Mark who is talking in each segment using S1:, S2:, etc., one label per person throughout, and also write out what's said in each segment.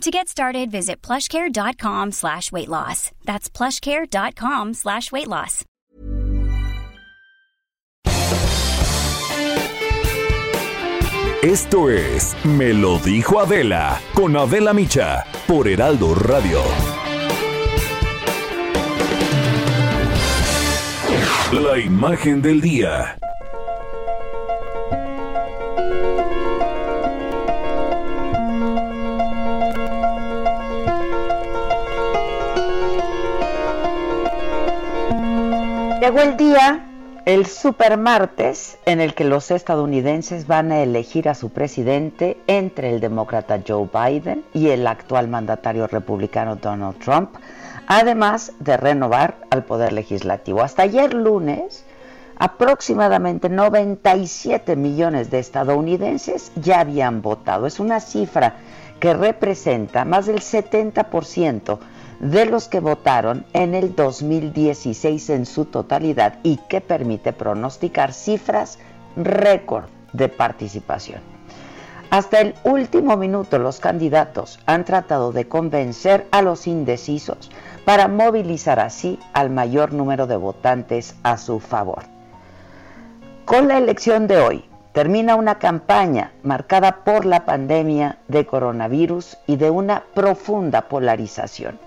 S1: To get started, visit plushcare.com slash weight loss. That's plushcare.com slash weight loss.
S2: Esto es Me lo dijo Adela con Adela Micha por Heraldo Radio. La imagen del día.
S3: Llegó el día, el super martes, en el que los estadounidenses van a elegir a su presidente entre el demócrata Joe Biden y el actual mandatario republicano Donald Trump, además de renovar al poder legislativo. Hasta ayer lunes, aproximadamente 97 millones de estadounidenses ya habían votado. Es una cifra que representa más del 70% de los que votaron en el 2016 en su totalidad y que permite pronosticar cifras récord de participación. Hasta el último minuto los candidatos han tratado de convencer a los indecisos para movilizar así al mayor número de votantes a su favor. Con la elección de hoy termina una campaña marcada por la pandemia de coronavirus y de una profunda polarización.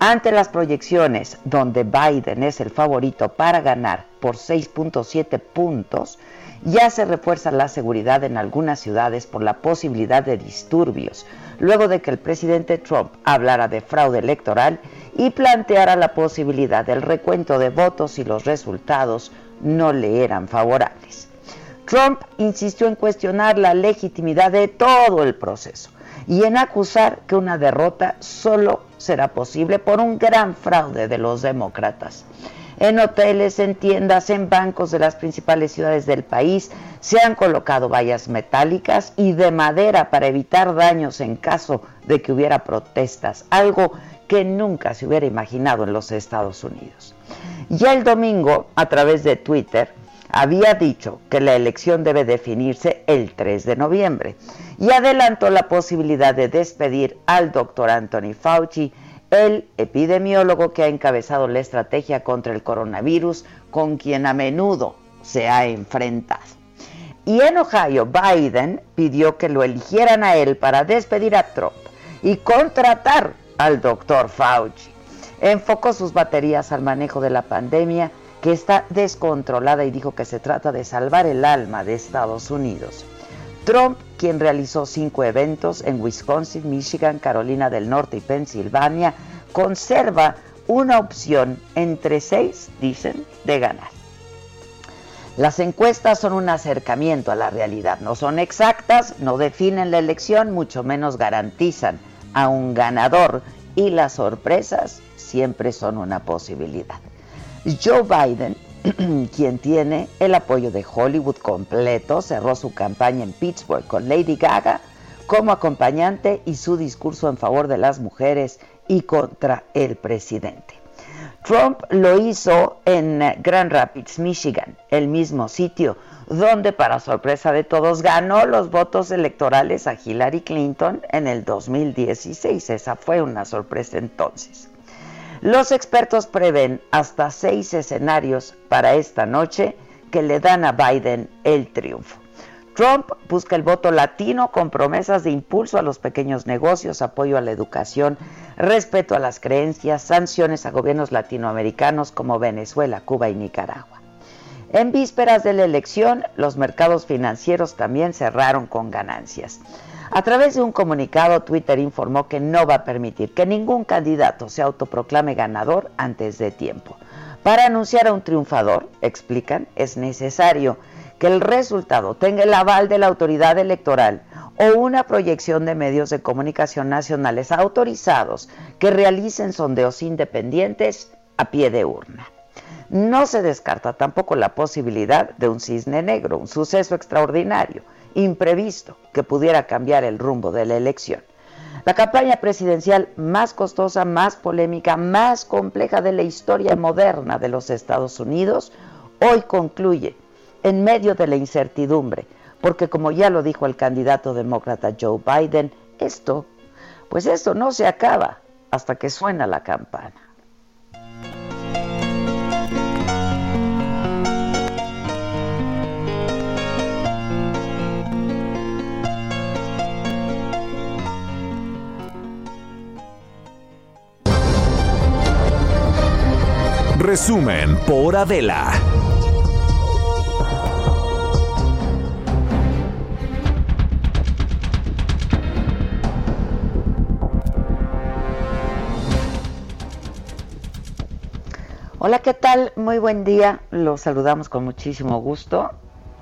S3: Ante las proyecciones donde Biden es el favorito para ganar por 6.7 puntos, ya se refuerza la seguridad en algunas ciudades por la posibilidad de disturbios, luego de que el presidente Trump hablara de fraude electoral y planteara la posibilidad del recuento de votos si los resultados no le eran favorables. Trump insistió en cuestionar la legitimidad de todo el proceso y en acusar que una derrota solo será posible por un gran fraude de los demócratas. En hoteles, en tiendas, en bancos de las principales ciudades del país se han colocado vallas metálicas y de madera para evitar daños en caso de que hubiera protestas, algo que nunca se hubiera imaginado en los Estados Unidos. Ya el domingo, a través de Twitter, había dicho que la elección debe definirse el 3 de noviembre y adelantó la posibilidad de despedir al doctor Anthony Fauci, el epidemiólogo que ha encabezado la estrategia contra el coronavirus, con quien a menudo se ha enfrentado. Y en Ohio, Biden pidió que lo eligieran a él para despedir a Trump y contratar al doctor Fauci. Enfocó sus baterías al manejo de la pandemia que está descontrolada y dijo que se trata de salvar el alma de Estados Unidos. Trump, quien realizó cinco eventos en Wisconsin, Michigan, Carolina del Norte y Pensilvania, conserva una opción entre seis, dicen, de ganar. Las encuestas son un acercamiento a la realidad, no son exactas, no definen la elección, mucho menos garantizan a un ganador y las sorpresas siempre son una posibilidad. Joe Biden, quien tiene el apoyo de Hollywood completo, cerró su campaña en Pittsburgh con Lady Gaga como acompañante y su discurso en favor de las mujeres y contra el presidente. Trump lo hizo en Grand Rapids, Michigan, el mismo sitio donde para sorpresa de todos ganó los votos electorales a Hillary Clinton en el 2016. Esa fue una sorpresa entonces. Los expertos prevén hasta seis escenarios para esta noche que le dan a Biden el triunfo. Trump busca el voto latino con promesas de impulso a los pequeños negocios, apoyo a la educación, respeto a las creencias, sanciones a gobiernos latinoamericanos como Venezuela, Cuba y Nicaragua. En vísperas de la elección, los mercados financieros también cerraron con ganancias. A través de un comunicado, Twitter informó que no va a permitir que ningún candidato se autoproclame ganador antes de tiempo. Para anunciar a un triunfador, explican, es necesario que el resultado tenga el aval de la autoridad electoral o una proyección de medios de comunicación nacionales autorizados que realicen sondeos independientes a pie de urna. No se descarta tampoco la posibilidad de un cisne negro, un suceso extraordinario, imprevisto, que pudiera cambiar el rumbo de la elección. La campaña presidencial más costosa, más polémica, más compleja de la historia moderna de los Estados Unidos, hoy concluye en medio de la incertidumbre, porque como ya lo dijo el candidato demócrata Joe Biden, esto, pues esto no se acaba hasta que suena la campana.
S2: Resumen por Adela.
S3: Hola, ¿qué tal? Muy buen día. Los saludamos con muchísimo gusto.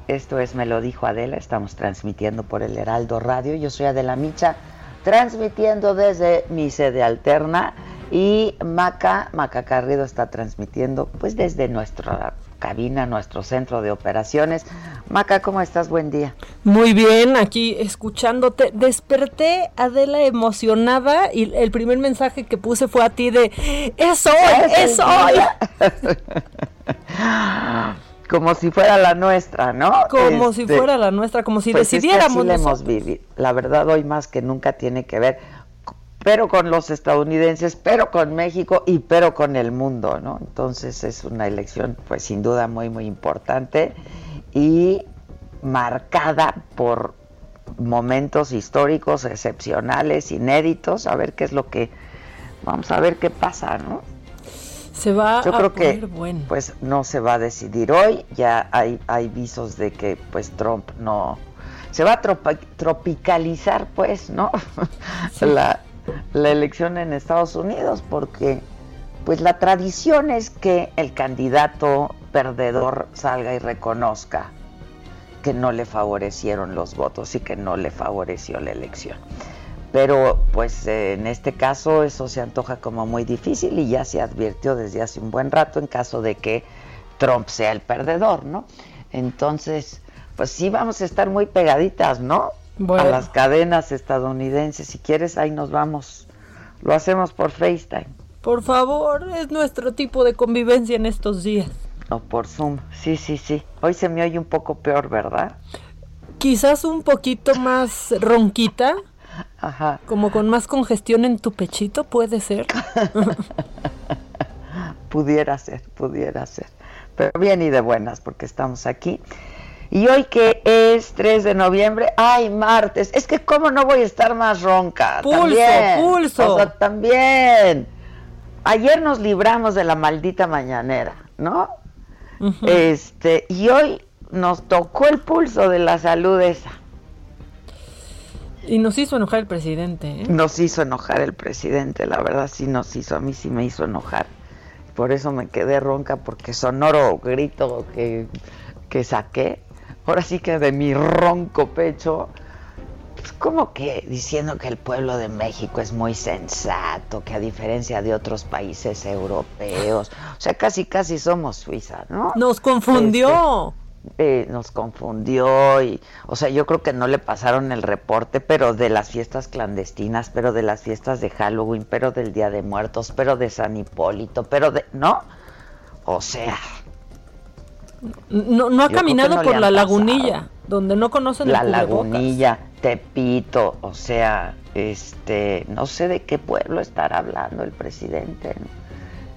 S3: Esto es Me lo dijo Adela. Estamos transmitiendo por el Heraldo Radio. Yo soy Adela Micha, transmitiendo desde mi sede alterna. Y Maca, Maca Carrido está transmitiendo pues desde nuestra cabina, nuestro centro de operaciones. Maca, ¿cómo estás? Buen día.
S4: Muy bien, aquí escuchándote. Desperté, Adela, emocionada y el primer mensaje que puse fue a ti de ¡Es hoy! ¡Es hoy!
S3: como si fuera la nuestra, ¿no?
S4: Como si este, fuera la nuestra, como si pues decidiéramos.
S3: Es hemos vivido. La verdad, hoy más que nunca tiene que ver pero con los estadounidenses, pero con México y pero con el mundo, ¿no? Entonces es una elección pues sin duda muy muy importante y marcada por momentos históricos excepcionales, inéditos, a ver qué es lo que vamos a ver qué pasa, ¿no?
S4: Se va
S3: Yo
S4: a
S3: creo que
S4: bueno.
S3: pues no se va a decidir hoy, ya hay hay visos de que pues Trump no se va a tropicalizar pues, ¿no? La la elección en Estados Unidos porque pues la tradición es que el candidato perdedor salga y reconozca que no le favorecieron los votos y que no le favoreció la elección. Pero pues en este caso eso se antoja como muy difícil y ya se advirtió desde hace un buen rato en caso de que Trump sea el perdedor, ¿no? Entonces, pues sí vamos a estar muy pegaditas, ¿no? A las cadenas estadounidenses. Si quieres, ahí nos vamos. Lo hacemos por FaceTime.
S4: Por favor, es nuestro tipo de convivencia en estos días.
S3: O por Zoom. Sí, sí, sí. Hoy se me oye un poco peor, ¿verdad?
S4: Quizás un poquito más ronquita.
S3: Ajá.
S4: Como con más congestión en tu pechito, puede ser.
S3: pudiera ser, pudiera ser. Pero bien y de buenas, porque estamos aquí. Y hoy que es 3 de noviembre, ay, martes, es que cómo no voy a estar más ronca.
S4: Pulso,
S3: también.
S4: pulso.
S3: O sea, también. Ayer nos libramos de la maldita mañanera, ¿no? Este, y hoy nos tocó el pulso de la salud esa.
S4: Y nos hizo enojar el presidente. ¿eh?
S3: Nos hizo enojar el presidente, la verdad sí nos hizo, a mí sí me hizo enojar. Por eso me quedé ronca, porque sonoro grito que, que saqué ahora sí que de mi ronco pecho, pues como que diciendo que el pueblo de México es muy sensato, que a diferencia de otros países europeos, o sea, casi casi somos Suiza, ¿no?
S4: Nos confundió.
S3: Este, eh, nos confundió y, o sea, yo creo que no le pasaron el reporte, pero de las fiestas clandestinas, pero de las fiestas de Halloween, pero del Día de Muertos, pero de San Hipólito, pero de, ¿no? O sea,
S4: no, no ha caminado por la lagunilla, donde no conocen
S3: la
S4: el
S3: lagunilla, Tepito, o sea, este, no sé de qué pueblo estará hablando el presidente.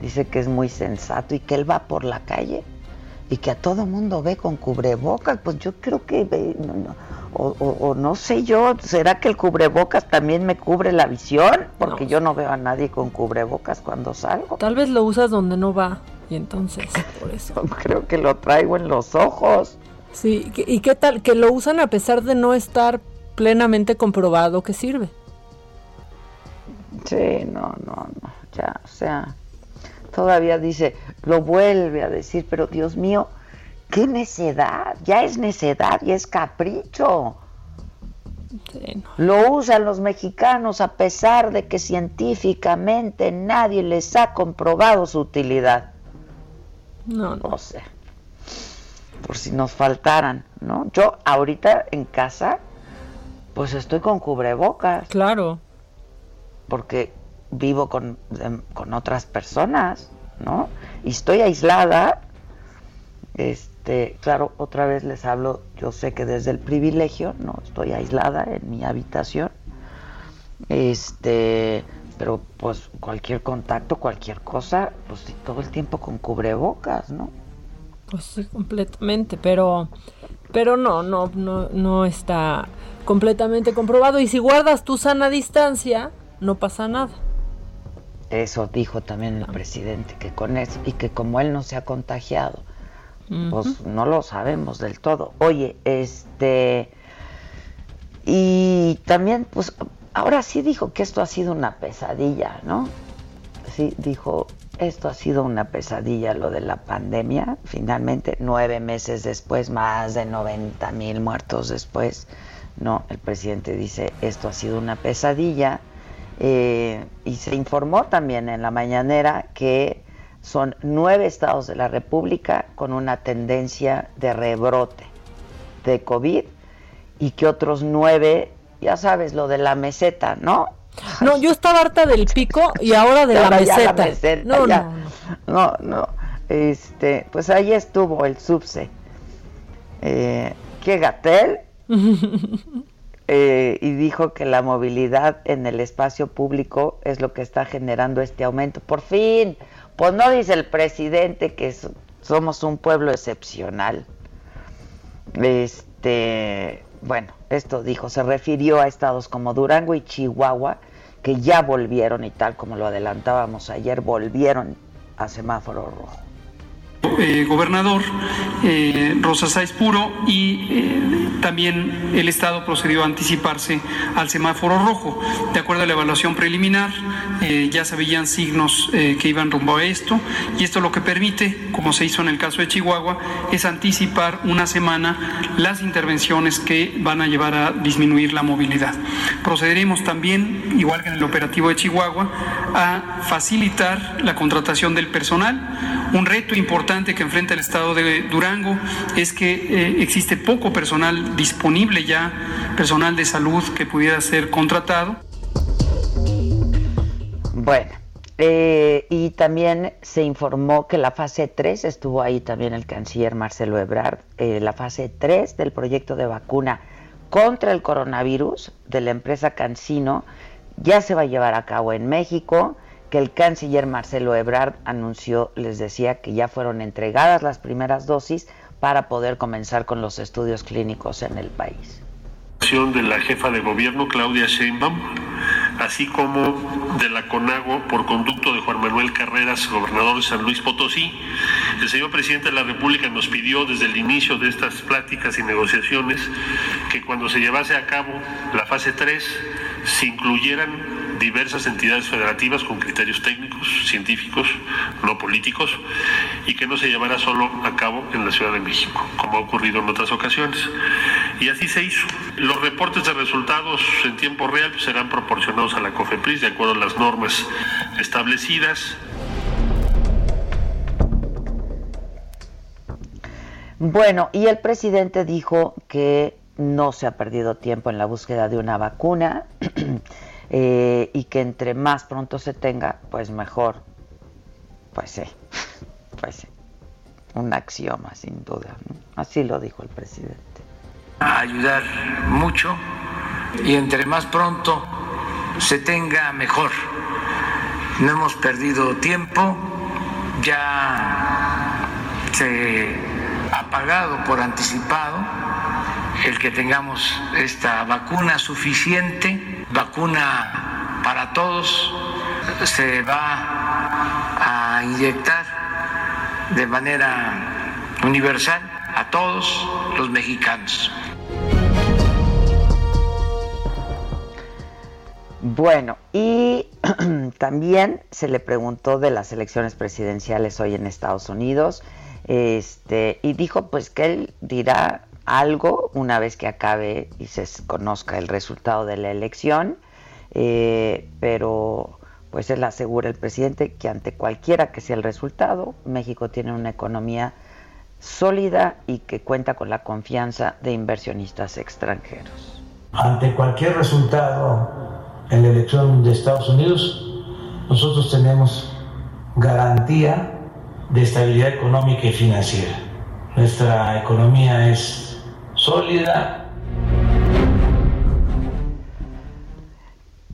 S3: Dice que es muy sensato y que él va por la calle y que a todo mundo ve con cubrebocas. Pues yo creo que o, no sé yo, ¿será que el cubrebocas también me cubre la visión? Porque yo no veo a nadie con cubrebocas cuando salgo.
S4: Tal vez lo usas donde no va. Y entonces, por eso.
S3: Creo que lo traigo en los ojos.
S4: Sí, ¿y qué tal? Que lo usan a pesar de no estar plenamente comprobado que sirve.
S3: Sí, no, no, no, ya, o sea, todavía dice, lo vuelve a decir, pero Dios mío, qué necedad, ya es necedad y es capricho. Lo usan los mexicanos a pesar de que científicamente nadie les ha comprobado su utilidad.
S4: No, no.
S3: O sea, por si nos faltaran, ¿no? Yo ahorita en casa, pues estoy con cubrebocas.
S4: Claro.
S3: Porque vivo con, con otras personas, ¿no? Y estoy aislada. Este, claro, otra vez les hablo, yo sé que desde el privilegio, no estoy aislada en mi habitación. Este, pero pues cualquier contacto, cualquier cosa, pues todo el tiempo con cubrebocas, ¿no?
S4: Pues sí, completamente, pero pero no, no, no, no está completamente comprobado. Y si guardas tu sana distancia, no pasa nada.
S3: Eso dijo también el presidente, que con eso, y que como él no se ha contagiado, pues no lo sabemos del todo. Oye, este, y también, pues, ahora sí dijo que esto ha sido una pesadilla, ¿no? Sí, dijo, esto ha sido una pesadilla lo de la pandemia. Finalmente, nueve meses después, más de 90 mil muertos después, no, el presidente dice, esto ha sido una pesadilla. Eh, y se informó también en la mañanera que son nueve estados de la República con una tendencia de rebrote de COVID y que otros nueve, ya sabes, lo de la meseta, ¿no?
S4: No, yo estaba harta del pico y ahora de la, meseta.
S3: No, no, no, no. Este, pues ahí estuvo el subse. Eh, que Gatel eh, y dijo que la movilidad en el espacio público es lo que está generando este aumento. Por fin, pues no dice el presidente que somos un pueblo excepcional. Este, bueno, esto dijo, se refirió a estados como Durango y Chihuahua, que ya volvieron y tal como lo adelantábamos ayer, volvieron a semáforo rojo.
S5: Eh, gobernador eh, Rosa Puro y eh, también el Estado procedió a anticiparse al semáforo rojo. De acuerdo a la evaluación preliminar, ya se veían signos que iban rumbo a esto y esto lo que permite, como se hizo en el caso de Chihuahua, es anticipar una semana las intervenciones que van a llevar a disminuir la movilidad. Procederemos también, igual que en el operativo de Chihuahua, a facilitar la contratación del personal, un reto importante que enfrenta el Estado de Durango es que eh, existe poco personal disponible ya, personal de salud que pudiera ser contratado.
S3: Bueno, eh, y también se informó que la fase 3, estuvo ahí también el canciller Marcelo Ebrard, eh, la fase 3 del proyecto de vacuna contra el coronavirus de la empresa Cancino ya se va a llevar a cabo en México que el canciller Marcelo Ebrard anunció, les decía, que ya fueron entregadas las primeras dosis para poder comenzar con los estudios clínicos en el país.
S6: De la jefa de gobierno, Claudia Sheinbaum, así como de la CONAGO por conducto de Juan Manuel Carreras, gobernador de San Luis Potosí. El señor presidente de la República nos pidió desde el inicio de estas pláticas y negociaciones que cuando se llevase a cabo la fase 3 se incluyeran diversas entidades federativas con criterios técnicos, científicos, no políticos, y que no se llevará solo a cabo en la Ciudad de México, como ha ocurrido en otras ocasiones. Y así se hizo. Los reportes de resultados en tiempo real serán proporcionados a la COFEPRIS de acuerdo a las normas establecidas.
S3: Bueno, y el presidente dijo que no se ha perdido tiempo en la búsqueda de una vacuna eh, y que entre más pronto se tenga, pues mejor. Pues sí, pues sí. Un axioma, sin duda. Así lo dijo el presidente.
S7: A ayudar mucho y entre más pronto se tenga mejor. No hemos perdido tiempo, ya se ha pagado por anticipado el que tengamos esta vacuna suficiente, vacuna para todos, se va a inyectar de manera universal a todos los mexicanos.
S3: Bueno, y también se le preguntó de las elecciones presidenciales hoy en Estados Unidos, este, y dijo pues que él dirá algo una vez que acabe y se conozca el resultado de la elección, eh, pero pues él asegura el presidente que ante cualquiera que sea el resultado, México tiene una economía sólida y que cuenta con la confianza de inversionistas extranjeros.
S8: Ante cualquier resultado en la elección de Estados Unidos, nosotros tenemos garantía de estabilidad económica y financiera. Nuestra economía es sólida,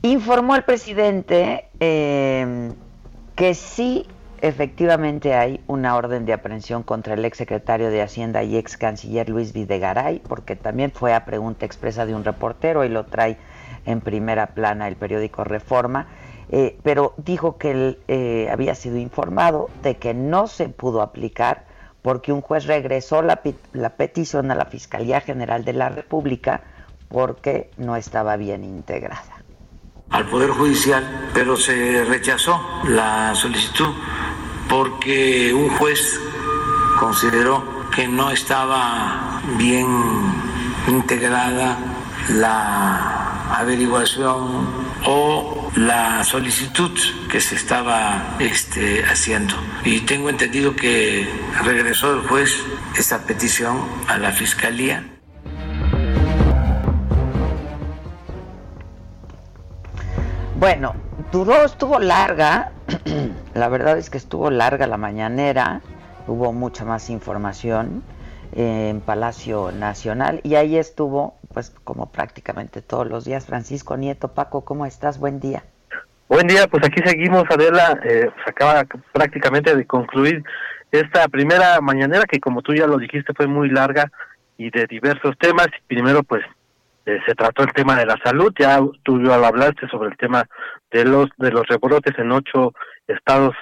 S3: Informó el presidente eh, que sí, efectivamente hay una orden de aprehensión contra el ex secretario de Hacienda y ex canciller Luis Videgaray, porque también fue a pregunta expresa de un reportero y lo trae en primera plana el periódico Reforma. Eh, pero dijo que él eh, había sido informado de que no se pudo aplicar porque un juez regresó la, la petición a la Fiscalía General de la República porque no estaba bien integrada.
S7: Al Poder Judicial, pero se rechazó la solicitud porque un juez consideró que no estaba bien integrada la averiguación o la solicitud que se estaba este, haciendo. Y tengo entendido que regresó el juez esa petición a la Fiscalía
S3: Bueno, duró, estuvo larga, la verdad es que estuvo larga la mañanera, hubo mucha más información en Palacio Nacional y ahí estuvo, pues como prácticamente todos los días, Francisco Nieto. Paco, ¿cómo estás? Buen día.
S9: Buen día, pues aquí seguimos, Adela, eh, se acaba prácticamente de concluir esta primera mañanera que como tú ya lo dijiste fue muy larga y de diversos temas. Primero, pues eh, se trató el tema de la salud, ya tú ya lo hablaste sobre el tema de los de los rebrotes en ocho estados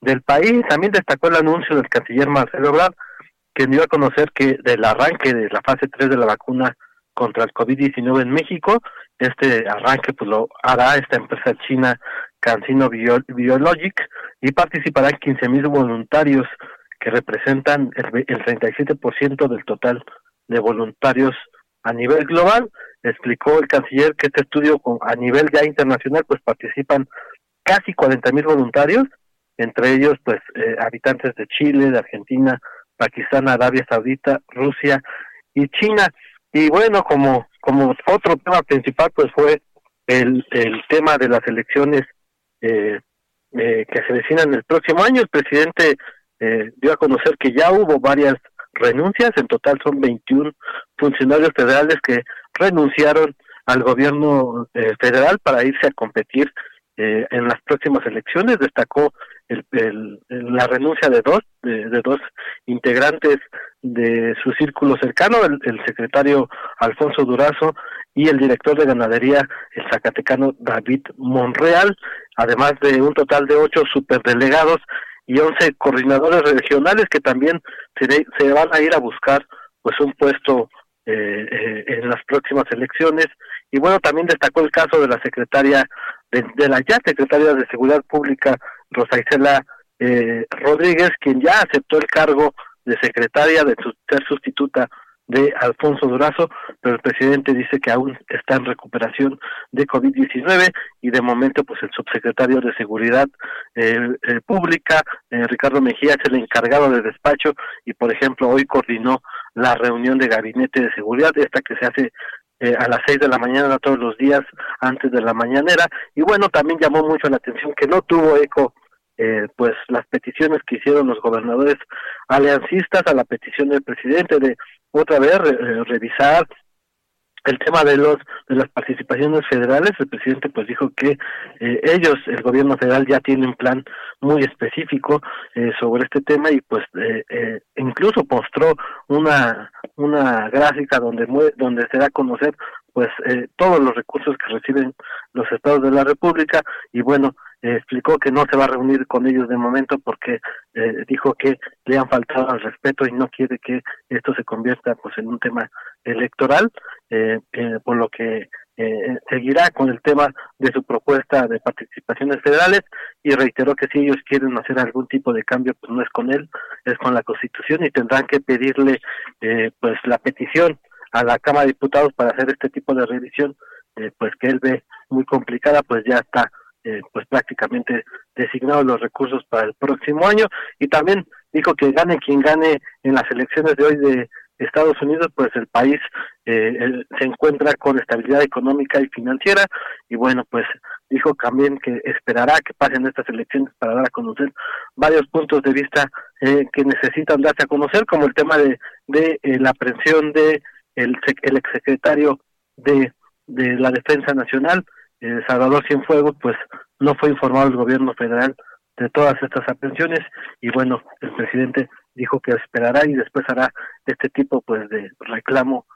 S9: del país. También destacó el anuncio del canciller Marcelo Ebrard, que dio a conocer que del arranque de la fase 3 de la vacuna contra el COVID-19 en México, este arranque pues lo hará esta empresa china Cancino Biologic y participarán 15 mil voluntarios que representan el, el 37% del total de voluntarios a nivel global. Explicó el canciller que este estudio a nivel ya internacional pues participan casi 40 mil voluntarios, entre ellos pues eh, habitantes de Chile, de Argentina, Pakistán, Arabia Saudita, Rusia y China. Y bueno, como, como otro tema principal pues fue el, el tema de las elecciones eh, eh, que se vecinan el próximo año. El presidente dio a conocer que ya hubo varias renuncias, en total son 21 funcionarios federales que renunciaron al gobierno eh, federal para irse a competir eh, en las próximas elecciones. Destacó el, la renuncia de dos, de, dos integrantes de su círculo cercano, el, secretario Alfonso Durazo y el director de ganadería, el zacatecano David Monreal, además de un total de ocho superdelegados y 11 coordinadores regionales que también se, se van a ir a buscar pues un puesto eh, eh, en las próximas elecciones y bueno también destacó el caso de la secretaria de, la ya secretaria de seguridad pública Rosa Isela eh, Rodríguez quien ya aceptó el cargo de secretaria de ser sustituta de Alfonso Durazo, pero el presidente dice que aún está en recuperación de COVID-19 y de momento pues el subsecretario de Seguridad eh, eh, Pública, eh, Ricardo Mejía, es el encargado de despacho y por ejemplo hoy coordinó la reunión de gabinete de seguridad, esta que se hace a las seis de la mañana todos los días antes de la mañanera. Y bueno también llamó mucho la atención que no tuvo eco eh, pues las peticiones que hicieron los gobernadores aliancistas a la petición del presidente de otra vez eh, revisar el tema de los de las participaciones federales el presidente pues dijo que eh, ellos el gobierno federal ya tiene un plan muy específico eh, sobre este tema y pues eh, incluso mostró una una gráfica donde donde se da a conocer pues todos los recursos que reciben los estados de la república y bueno explicó que no se va a reunir con ellos de momento porque eh, dijo que le han faltado al respeto y no quiere que esto se convierta pues en un tema electoral eh, eh, por lo que seguirá con el tema de su propuesta de participaciones federales y reiteró que si ellos quieren hacer algún tipo de cambio pues no es con él es con la constitución y tendrán que pedirle pues la petición a la Cámara de Diputados para hacer este tipo de revisión pues que él ve muy complicada pues ya está eh, pues prácticamente designados los recursos para el próximo año. Y también dijo que gane quien gane en las elecciones de hoy de Estados Unidos, pues el país eh, se encuentra con estabilidad económica y financiera. Y bueno, pues dijo también que esperará que pasen estas elecciones para dar a conocer varios puntos de vista eh, que necesitan darse a conocer, como el tema de, de eh, la aprehensión de el, el exsecretario de, de la Defensa Nacional, Salvador Cienfuegos, pues no fue informado el gobierno federal de todas estas aprehensiones y bueno, el presidente dijo que esperará y después hará este tipo pues de reclamo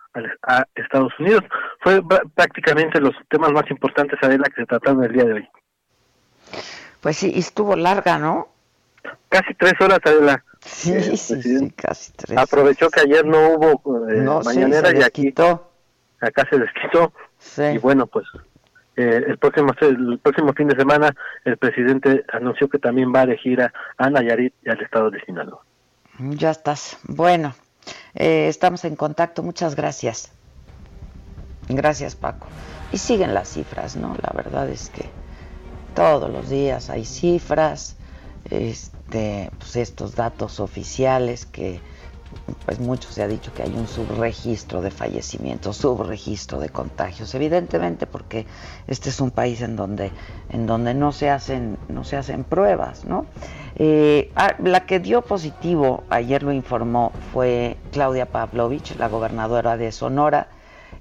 S9: a Estados Unidos. Fue prácticamente los temas más importantes, Adela, que se trataron el día de hoy.
S3: Pues sí, estuvo larga, ¿no?
S9: Casi tres horas, Adela.
S3: Sí, sí, sí, casi tres.
S9: Aprovechó que ayer no hubo eh, mañanera y aquí acá se desquitó. Sí. Y bueno, pues eh, el próximo el próximo fin de semana el presidente anunció que también va a elegir a, a Nayarit y al estado de Sinaloa.
S3: Ya estás. Bueno, eh, estamos en contacto. Muchas gracias. Gracias, Paco. Y siguen las cifras, ¿no? La verdad es que todos los días hay cifras, este, pues estos datos oficiales que pues mucho se ha dicho que hay un subregistro de fallecimientos, subregistro de contagios, evidentemente porque este es un país en donde, en donde no se hacen, no se hacen pruebas, ¿no? Eh, ah, la que dio positivo, ayer lo informó, fue Claudia Pavlovich, la gobernadora de Sonora.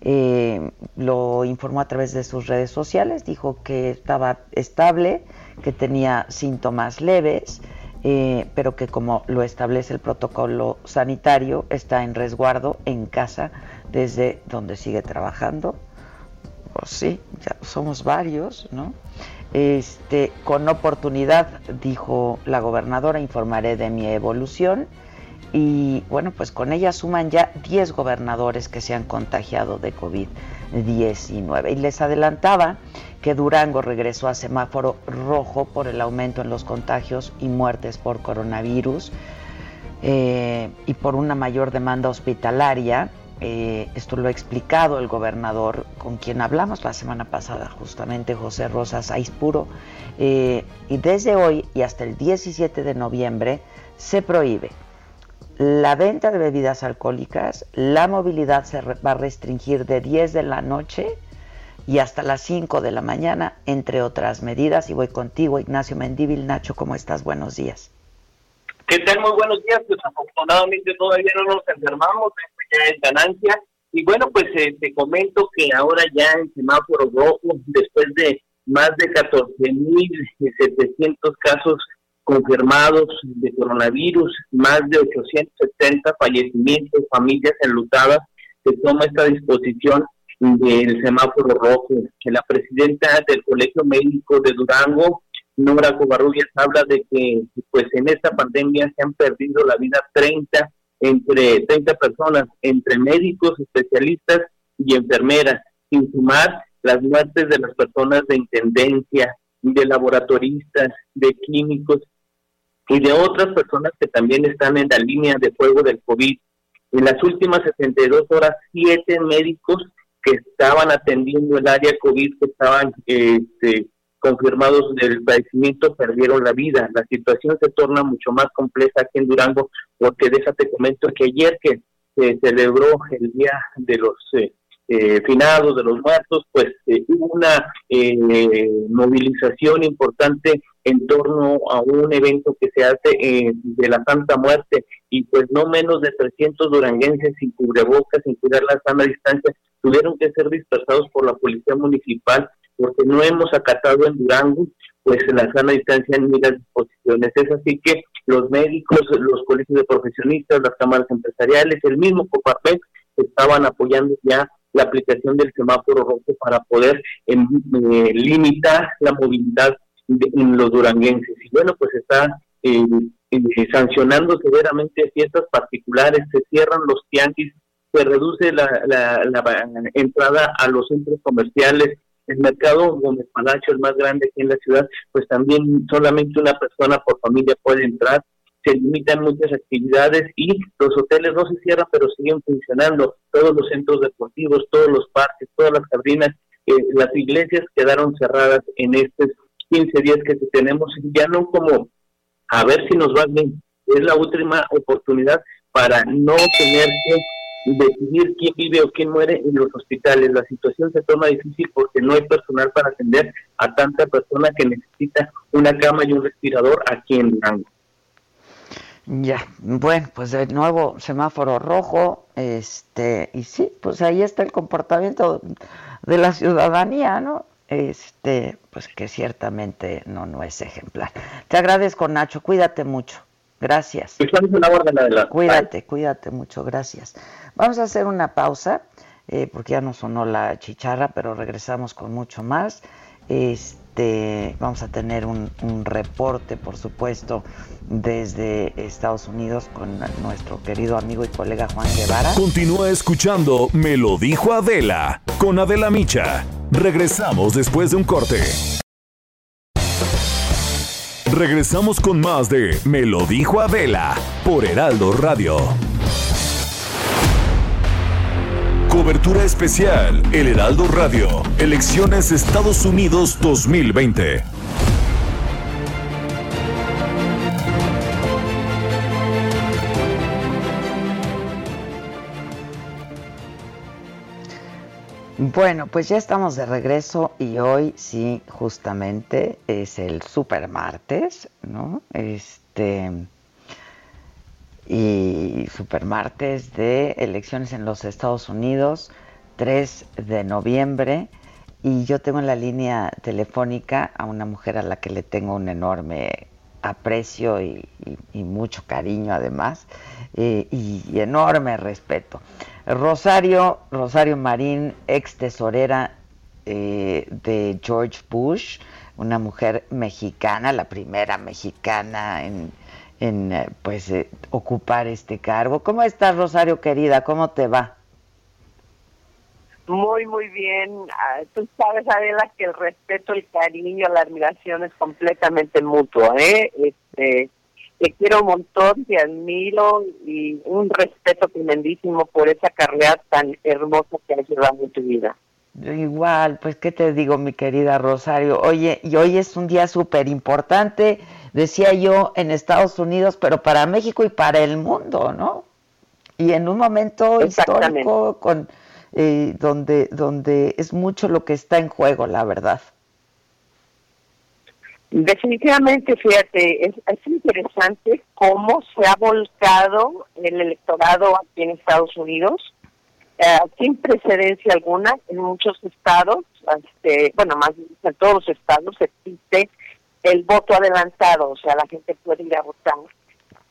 S3: Eh, lo informó a través de sus redes sociales, dijo que estaba estable, que tenía síntomas leves eh, pero que como lo establece el protocolo sanitario, está en resguardo en casa desde donde sigue trabajando. Pues sí, ya somos varios, ¿no? Este, con oportunidad, dijo la gobernadora, informaré de mi evolución. Y bueno, pues con ella suman ya 10 gobernadores que se han contagiado de COVID-19. Y les adelantaba que Durango regresó a semáforo rojo por el aumento en los contagios y muertes por coronavirus eh, y por una mayor demanda hospitalaria. Eh, esto lo ha explicado el gobernador con quien hablamos la semana pasada, justamente José Rosas Aispuro. Eh, y desde hoy y hasta el 17 de noviembre se prohíbe la venta de bebidas alcohólicas, la movilidad se va a restringir de 10 de la noche y hasta las 5 de la mañana, entre otras medidas. Y voy contigo, Ignacio Mendívil. Nacho, ¿cómo estás? Buenos días.
S10: ¿Qué tal? Muy buenos días. Pues afortunadamente todavía no nos enfermamos, ya es ganancia. Y bueno, pues eh, te comento que ahora ya en semáforo rojo, después de más de 14.700 casos confirmados de coronavirus, más de 870 fallecimientos, familias enlutadas, se toma esta disposición del semáforo rojo. La presidenta del Colegio Médico de Durango, Nora Covarrubias, habla de que pues en esta pandemia se han perdido la vida 30 entre 30 personas, entre médicos, especialistas y enfermeras, sin sumar las muertes de las personas de intendencia, de laboratoristas, de químicos y de otras personas que también están en la línea de fuego del COVID. En las últimas 72 horas, siete médicos que estaban atendiendo el área COVID, que estaban este, confirmados del padecimiento, perdieron la vida. La situación se torna mucho más compleja aquí en Durango, porque déjate comento que ayer que se celebró el Día de los eh, eh, finados, de los muertos, pues eh, hubo una movilización importante en torno a un evento que se hace de la Santa Muerte y pues no menos de 300 duranguenses sin cubrebocas, sin cuidar la sana distancia, tuvieron que ser dispersados por la policía municipal porque no hemos acatado en Durango pues en la sana distancia ni las disposiciones. Es así que los médicos, los colegios de profesionistas, las cámaras empresariales, el mismo COPAPEX estaban apoyando ya la aplicación del semáforo rojo para poder em, eh, limitar la movilidad en los duranguenses. Y bueno, pues está eh, eh, sancionando severamente fiestas particulares, se cierran los tianguis se reduce la, la, entrada a los centros comerciales. El mercado Gómez Palacio, el más grande aquí en la ciudad, pues también solamente una persona por familia puede entrar. Se limitan muchas actividades y los hoteles no se cierran, pero siguen funcionando. Todos los centros deportivos, todos los parques, todas las jardinas, eh, las iglesias quedaron cerradas en estos 15 días que tenemos, ya no como a ver si nos va bien, es la última oportunidad para no tener que decidir quién vive o quién muere en los hospitales. La situación se toma difícil porque no hay personal para atender a tanta persona que necesita una cama y un respirador aquí en Durango.
S3: Ya, bueno, pues de nuevo semáforo rojo, este, y sí, pues ahí está el comportamiento de la ciudadanía, ¿no? Este, pues que ciertamente no, no es ejemplar. Te agradezco, Nacho, cuídate mucho. Gracias.
S10: Pues
S3: cuídate, cuídate mucho, gracias. Vamos a hacer una pausa, eh, porque ya no sonó la chicharra, pero regresamos con mucho más. Este, vamos a tener un, un reporte, por supuesto, desde Estados Unidos con nuestro querido amigo y colega Juan Guevara.
S2: Continúa escuchando Me lo dijo Adela, con Adela Micha. Regresamos después de un corte. Regresamos con más de Me lo dijo Adela por Heraldo Radio. Cobertura especial El Heraldo Radio. Elecciones Estados Unidos 2020.
S3: Bueno, pues ya estamos de regreso y hoy sí, justamente es el super martes, ¿no? Este. Y super martes de elecciones en los Estados Unidos, 3 de noviembre. Y yo tengo en la línea telefónica a una mujer a la que le tengo un enorme aprecio y, mucho cariño además, eh, y enorme respeto. Rosario, Rosario Marín, ex tesorera eh, de George Bush, una mujer mexicana, la primera mexicana en, eh, pues eh, ocupar este cargo. ¿Cómo estás, Rosario querida? ¿Cómo te va?
S11: Muy, muy bien. Ah, tú sabes, Adela, que el respeto, el cariño, la admiración es completamente mutuo, ¿eh? Este, te quiero un montón, te admiro y un respeto tremendísimo por esa carrera tan hermosa que has llevado en tu vida.
S3: Igual, pues qué te digo, mi querida Rosario. Oye, y hoy es un día súper importante, decía yo, en Estados Unidos, pero para México y para el mundo, ¿no? Y en un momento histórico con eh, donde donde es mucho lo que está en juego, la verdad.
S11: Definitivamente, fíjate, es, interesante cómo se ha volcado el electorado aquí en Estados Unidos, eh, sin precedencia alguna, en muchos estados, este, bueno, más en todos los estados existe el voto adelantado, o sea, la gente puede ir a votar.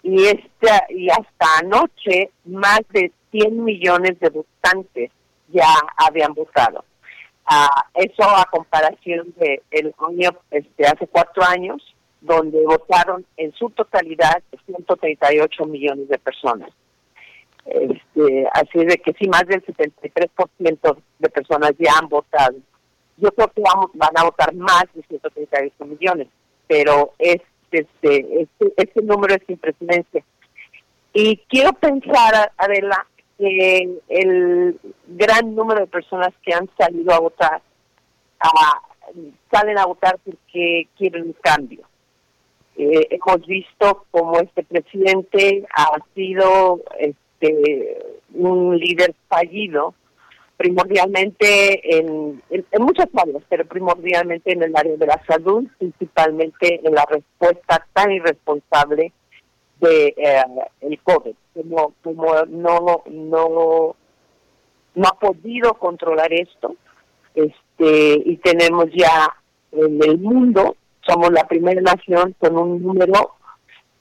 S11: Y, esta, y hasta anoche, más de 100 millones de votantes ya habían votado eso a comparación de el año este, hace cuatro años, donde votaron en su totalidad 138 millones de personas. Este, así de que sí, más del 73% de personas ya han votado. Yo creo que vamos, van a votar más de 138 millones, pero este, este, este, número es impresionante. Y quiero pensar, Adela, que el gran número de personas que han salido a votar salen a votar porque quieren un cambio. Eh, hemos visto como este presidente ha sido este un líder fallido primordialmente en, en, muchas áreas, pero primordialmente en el área de la salud, principalmente en la respuesta tan irresponsable de eh, el COVID, como, como no, no, no ha podido controlar esto, este, y tenemos ya en el mundo, somos la primera nación con un número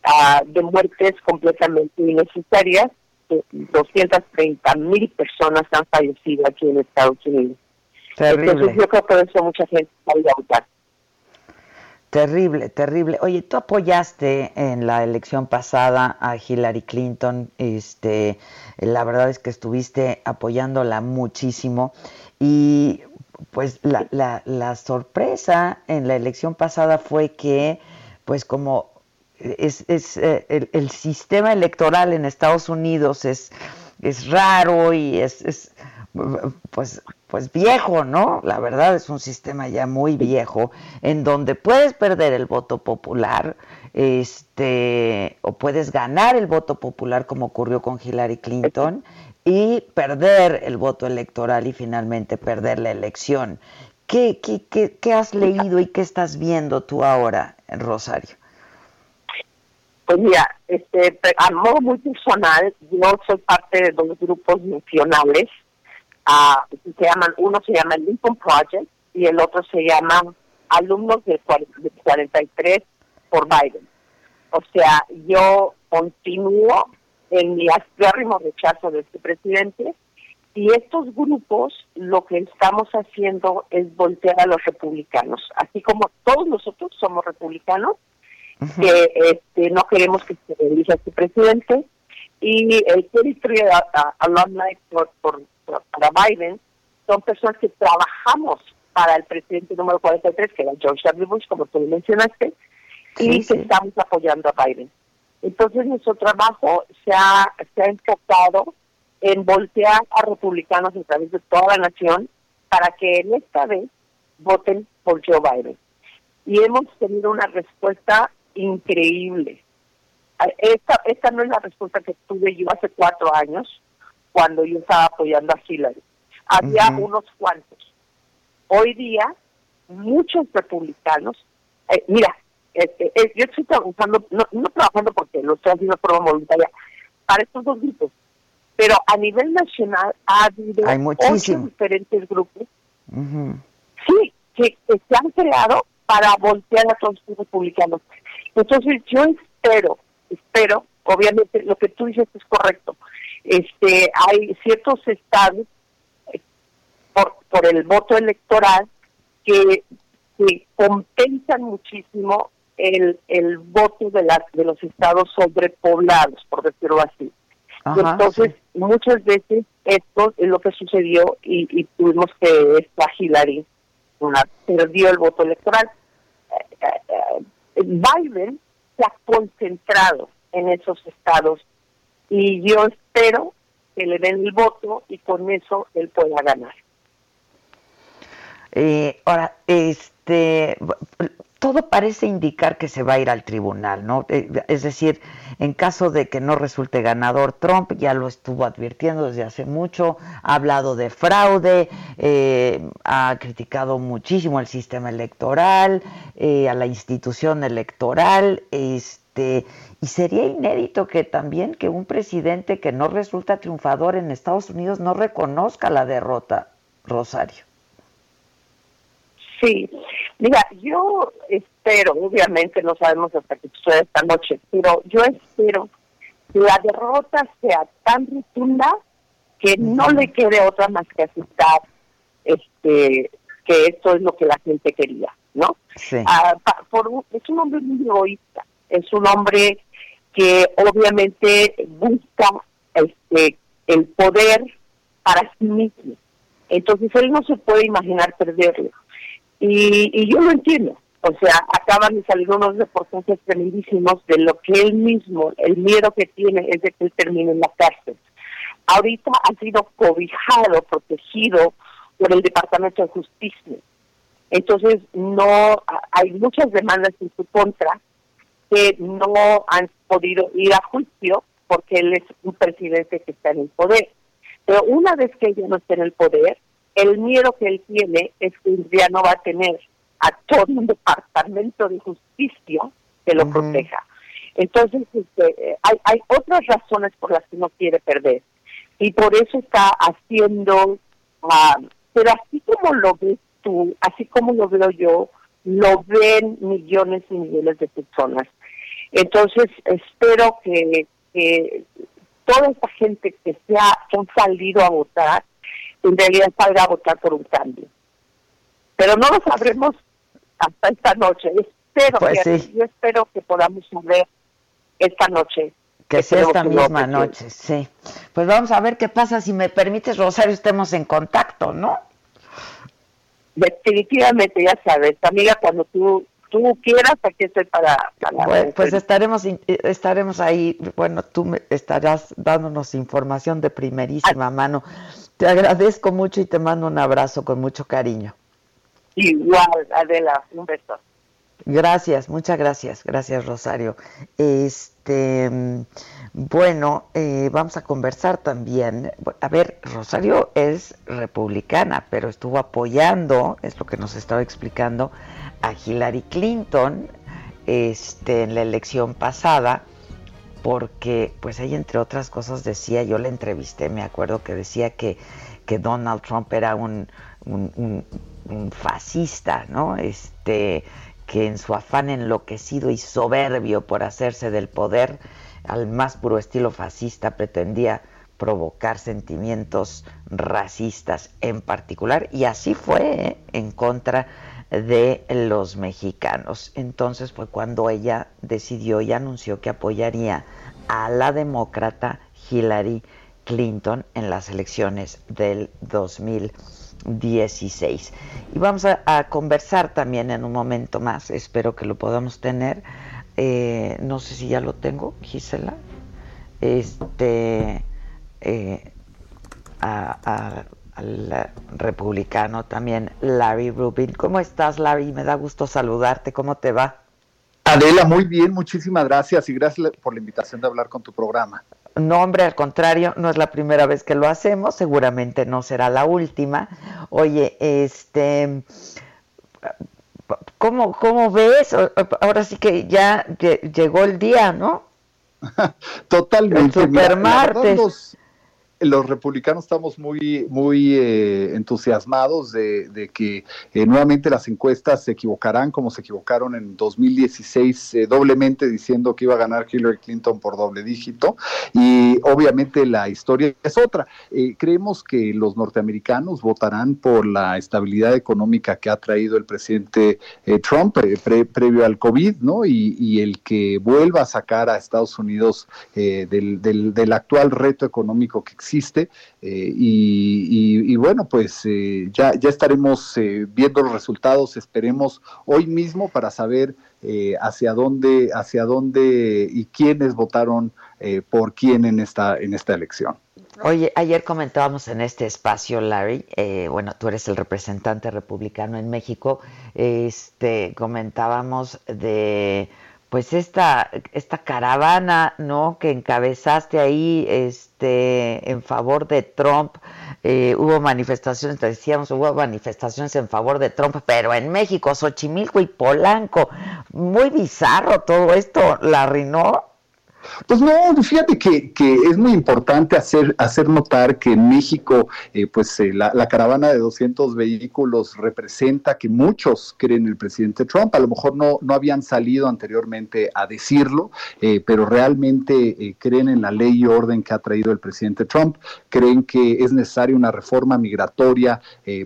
S11: uh, de muertes completamente innecesarias, 230 mil personas han fallecido aquí en Estados Unidos. Entonces yo creo que por eso mucha gente salió a votar.
S3: Terrible, terrible. Oye, tú apoyaste en la elección pasada a Hillary Clinton, este, la verdad es que estuviste apoyándola muchísimo y pues la, la, la sorpresa en la elección pasada fue que, pues como es, es eh, el, el, sistema electoral en Estados Unidos es, es raro y es, es pues pues viejo, ¿no? La verdad es un sistema ya muy viejo en donde puedes perder el voto popular, este, o puedes ganar el voto popular como ocurrió con Hillary Clinton y perder el voto electoral y finalmente perder la elección. ¿Qué, qué, qué, qué has leído y qué estás viendo tú ahora, Rosario?
S11: Pues mira, este, a modo muy personal, yo soy parte de dos grupos nacionales. Uh, se llaman, uno se llama Lincoln Project y el otro se llama Alumnos del 43 por Biden. O sea, yo continúo en mi acérrimo rechazo de este presidente y estos grupos lo que estamos haciendo es voltear a los republicanos, así como todos nosotros somos republicanos, que este, no queremos que se elija este presidente y el Territory Alumni por, por para Biden son personas que trabajamos para el presidente número 43, que era George W. Bush, como tú mencionaste, y que estamos apoyando a Biden. Entonces, nuestro trabajo se ha, se ha enfocado en voltear a republicanos a través de toda la nación para que en esta vez voten por Joe Biden. Y hemos tenido una respuesta increíble. Esta, esta no es la respuesta que tuve yo hace cuatro años, cuando yo estaba apoyando a Hillary. Había unos cuantos. Hoy día, muchos republicanos, eh, mira, eh, yo estoy trabajando, no, trabajando porque lo estoy haciendo por voluntaria, para estos dos grupos, pero a nivel nacional ha habido ocho diferentes grupos, sí, que, que, se han creado para voltear a todos los republicanos. Entonces yo espero, espero, obviamente lo que tú dices es correcto, este hay ciertos estados eh, por, por el voto electoral que, compensan muchísimo el, el voto de las de los estados sobrepoblados por decirlo así. Entonces muchas veces esto es lo que sucedió y, tuvimos que esta Hillary una, perdió el voto electoral. Eh, eh, Biden se ha concentrado en esos estados y yo espero que le den el voto y con eso él pueda ganar.
S3: Eh, ahora, este, todo parece indicar que se va a ir al tribunal, ¿no? Eh, es decir, en caso de que no resulte ganador Trump, ya lo estuvo advirtiendo desde hace mucho, ha hablado de fraude, eh, ha criticado muchísimo el sistema electoral, a la institución electoral, este, y sería inédito que también que un presidente que no resulta triunfador en Estados Unidos no reconozca la derrota, Rosario.
S11: Sí, mira, yo espero, obviamente no sabemos hasta que suceda esta noche, pero yo espero que la derrota sea tan rotunda que no le quede otra más que aceptar este, que esto es lo que la gente quería, ¿no? Sí. Ah, es un hombre muy egoísta, es un hombre que obviamente busca este el poder para sí mismo. Entonces él no se puede imaginar perderlo. Y, y yo lo entiendo. O sea, acaban de salir unos reportajes tremendísimos de lo que él mismo, el miedo que tiene es de que él termine en la cárcel. Ahorita ha sido cobijado, protegido por el Departamento de Justicia. Entonces, no hay muchas demandas en su contra que no han podido ir a juicio porque él es un presidente que está en el poder. Pero una vez que ella no está en el poder, el miedo que él tiene es que ya no va a tener a todo un departamento de justicia que lo proteja. Entonces, este, hay, hay otras razones por las que no quiere perder. Y por eso está haciendo, uh, pero así como lo ves tú, así como lo veo yo, lo ven millones y millones de personas. Entonces, espero que, toda esta gente que, se ha, han salido a votar, en realidad salga a votar por un cambio. Pero no lo sabremos hasta esta noche. Espero pues que, yo espero que podamos saber esta noche.
S3: Que sea esta misma noche, sí. Pues vamos a ver qué pasa. Si me permites, Rosario, estemos en contacto, ¿no?
S11: Definitivamente, ya sabes, amiga, cuando tú tú quieras, aquí estoy para...
S3: pues estaremos estaremos ahí, bueno, tú me estarás dándonos información de primerísima mano. Te agradezco mucho y te mando un abrazo con mucho cariño.
S11: Igual, Adela, un beso.
S3: Gracias, muchas gracias, gracias Rosario. Este, bueno, eh, vamos a conversar también. A ver, Rosario es republicana, pero estuvo apoyando, es lo que nos estaba explicando, a Hillary Clinton este, en la elección pasada, porque pues ella entre otras cosas decía, yo la entrevisté, me acuerdo que decía que, que Donald Trump era un, un, un fascista, ¿no? Este, que en su afán enloquecido y soberbio por hacerse del poder, al más puro estilo fascista, pretendía provocar sentimientos racistas en particular, y así fue ¿eh? en contra de los mexicanos. Entonces fue cuando ella decidió y anunció que apoyaría a la demócrata Hillary Clinton en las elecciones del 2000. 16. Y vamos a, conversar también en un momento más, espero que lo podamos tener. Eh, no sé si ya lo tengo, Gisela. Este, eh, al republicano también, Larry Rubin. ¿Cómo estás, Larry? Me da gusto saludarte. ¿Cómo te va?
S12: Adela, muy bien, muchísimas gracias y gracias por la invitación de hablar con tu programa.
S3: No, hombre, al contrario, no es la primera vez que lo hacemos, seguramente no será la última. Oye, este, ¿cómo, cómo ves? Ahora sí que ya llegó el día, ¿no?
S12: Totalmente.
S3: El supermartes
S12: los republicanos estamos muy, muy eh, entusiasmados de, que eh, nuevamente las encuestas se equivocarán como se equivocaron en 2016 eh, doblemente diciendo que iba a ganar Hillary Clinton por doble dígito y obviamente la historia es otra. creemos que los norteamericanos votarán por la estabilidad económica que ha traído el presidente Trump previo al COVID, ¿no? Y, el que vuelva a sacar a Estados Unidos del, del, del actual reto económico que existe existe eh, y, bueno, pues eh, ya, ya estaremos eh, viendo los resultados, esperemos hoy mismo para saber hacia dónde, hacia dónde y quiénes votaron por quién en esta, en esta elección.
S3: Oye, ayer comentábamos en este espacio, Larry, bueno, tú eres el representante republicano en México, este, comentábamos de pues esta, esta caravana, ¿no? Que encabezaste ahí, este, en favor de Trump. Eh, hubo manifestaciones, te decíamos, hubo manifestaciones en favor de Trump, pero en México, Xochimilco y Polanco. Muy bizarro todo esto, Larry, ¿no?
S12: Pues no, fíjate que, es muy importante hacer, hacer notar que en México, eh, pues eh, la, caravana de 200 vehículos representa que muchos creen en el presidente Trump. A lo mejor no, no habían salido anteriormente a decirlo, eh, pero realmente creen en la ley y orden que ha traído el presidente Trump. Creen que es necesaria una reforma migratoria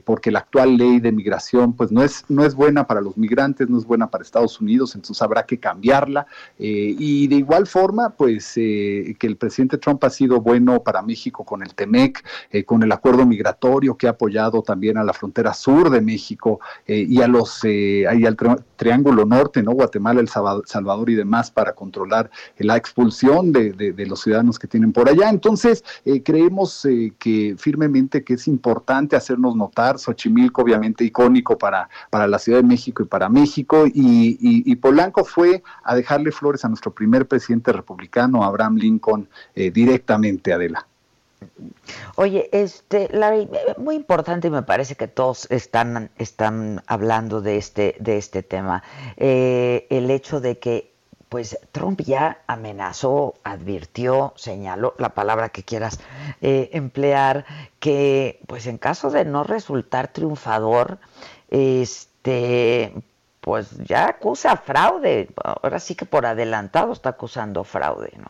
S12: porque la actual ley de migración, pues no es, no es buena para los migrantes, no es buena para Estados Unidos, entonces habrá que cambiarla. y de igual forma, pues eh, que el presidente Trump ha sido bueno para México con el TEMEC, eh, con el acuerdo migratorio que ha apoyado también a la frontera sur de México eh, y a los ahí al Triángulo Norte, ¿no? Guatemala, El Salvador y demás para controlar la expulsión de, los ciudadanos que tienen por allá. Entonces, creemos que firmemente que es importante hacernos notar, Xochimilco obviamente icónico para, para la Ciudad de México y para México, y, y Polanco fue a dejarle flores a nuestro primer presidente republicano Abraham Lincoln, eh, directamente, Adela.
S3: Oye, este, Larry, muy importante y me parece que todos están, están hablando de este, de este tema. Eh, el hecho de que pues Trump ya amenazó, advirtió, señaló la palabra que quieras eh, emplear, que pues en caso de no resultar triunfador, este, pues ya acusa fraude. Ahora sí que por adelantado está acusando fraude, ¿no?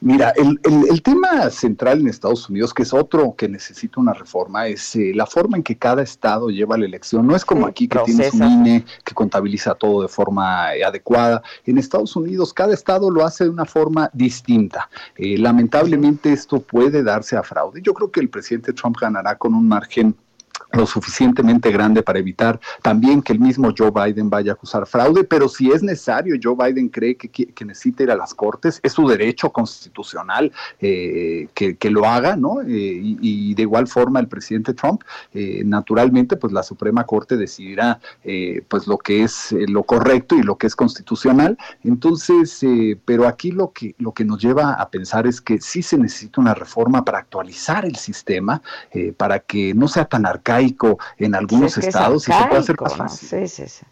S12: Mira, el, el, tema central en Estados Unidos, que es otro que necesita una reforma, es eh, la forma en que cada estado lleva la elección. No es como aquí que tienes un INE que contabiliza todo de forma eh, adecuada. En Estados Unidos cada estado lo hace de una forma distinta. Eh, lamentablemente esto puede darse a fraude. Yo creo que el presidente Trump ganará con un margen lo suficientemente grande para evitar también que el mismo Joe Biden vaya a acusar fraude, pero si es necesario, Joe Biden cree que, que, necesita ir a las cortes, es su derecho constitucional eh, que, lo haga, ¿no? Eh, y, de igual forma el presidente Trump, eh, naturalmente, pues la Suprema Corte decidirá pues lo que es lo correcto y lo que es constitucional. Entonces, pero aquí lo que, lo que nos lleva a pensar es que sí se necesita una reforma para actualizar el sistema, para que no sea tan arcaico en algunos estados y se puede hacer más
S3: Sí, sí, sí.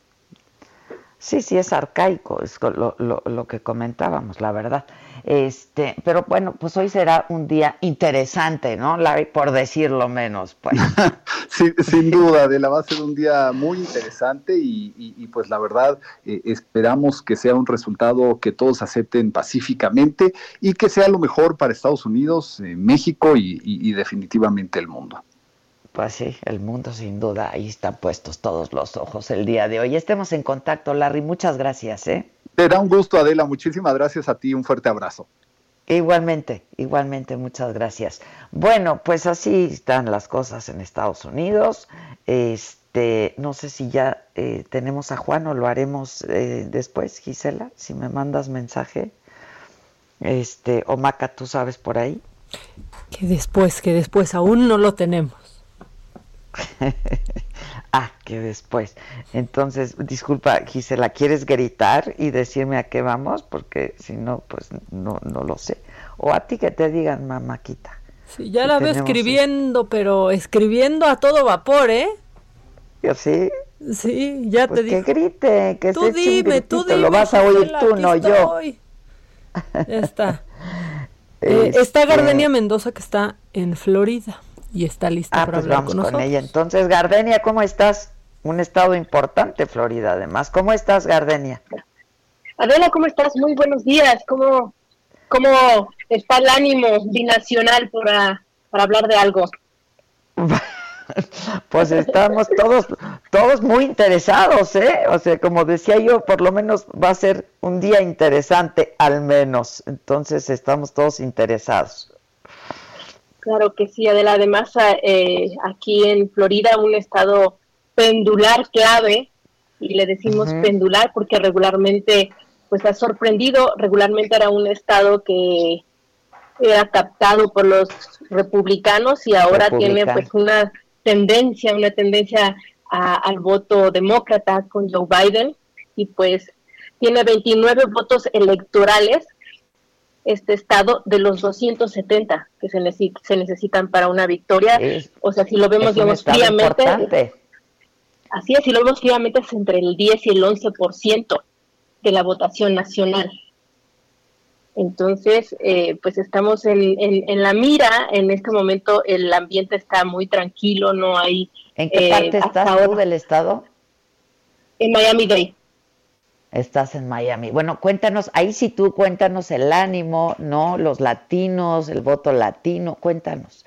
S3: Sí, sí, es arcaico, es lo, lo, que comentábamos, la verdad. Este, pero bueno, pues hoy será un día interesante, ¿no? por decirlo menos, pues.
S12: sin duda, Adela, va a ser un día muy interesante y, pues la verdad eh, esperamos que sea un resultado que todos acepten pacíficamente y que sea lo mejor para Estados Unidos, eh, México y definitivamente el mundo.
S3: Pues sí, el mundo sin duda, ahí están puestos todos los ojos el día de hoy. Estemos en contacto, Larry, muchas gracias. ¿eh?
S12: Te da un gusto, Adela, muchísimas gracias a ti, un fuerte abrazo.
S3: Igualmente, igualmente, muchas gracias. Bueno, pues así están las cosas en Estados Unidos. Este, no sé si ya eh, tenemos a Juan o lo haremos eh, después, Gisela, si me mandas mensaje. Este, o Maca, ¿tú sabes por ahí?
S4: Que después, que después, aún no lo tenemos.
S3: ah, que después. Entonces, disculpa, Gisela, ¿quieres gritar y decirme a qué vamos? Porque si no, pues no, no lo sé. O a ti que te digan, mamáquita.
S4: Sí, ya la veo escribiendo, pero escribiendo a todo vapor, ¿eh?
S3: ¿Yo sí?
S4: Sí, ya
S3: pues
S4: te digo.
S3: Que grite, que
S4: tú dime, tú dime.
S3: Lo vas a oír tú, no yo.
S4: Ya está. Eh, está este Gardenia Mendoza que está en Florida y está lista
S3: ah,
S4: para
S3: pues
S4: hablar
S3: vamos
S4: con,
S3: ella. Entonces, Gardenia, ¿cómo estás? Un estado importante, Florida, además. ¿Cómo estás, Gardenia?
S13: Adela, ¿cómo estás? Muy buenos días. ¿Cómo, cómo está el ánimo binacional para, para hablar de algo?
S3: pues estamos todos, todos muy interesados, ¿eh? O sea, como decía yo, por lo menos va a ser un día interesante, al menos. Entonces estamos todos interesados.
S13: Claro que sí, Adela. Además, eh, aquí en Florida, un estado pendular clave, y le decimos pendular porque regularmente, pues ha sorprendido, regularmente era un estado que era captado por los republicanos y ahora tiene pues una tendencia, una tendencia al voto demócrata con Joe Biden. Y pues tiene 29 votos electorales este estado de los 270 que se, se necesitan para una victoria. o sea, si lo vemos, digamos, fríamente. Así es, si lo vemos fríamente, es entre el 10 y el 11% de la votación nacional. Entonces, eh, pues estamos en, en, la mira. En este momento el ambiente está muy tranquilo, no hay.
S3: ¿En qué parte eh, estás tú del estado?
S13: En Miami-Dade.
S3: Estás en Miami. Bueno, cuéntanos, ahí sí tú cuéntanos el ánimo, ¿no? Los latinos, el voto latino, cuéntanos.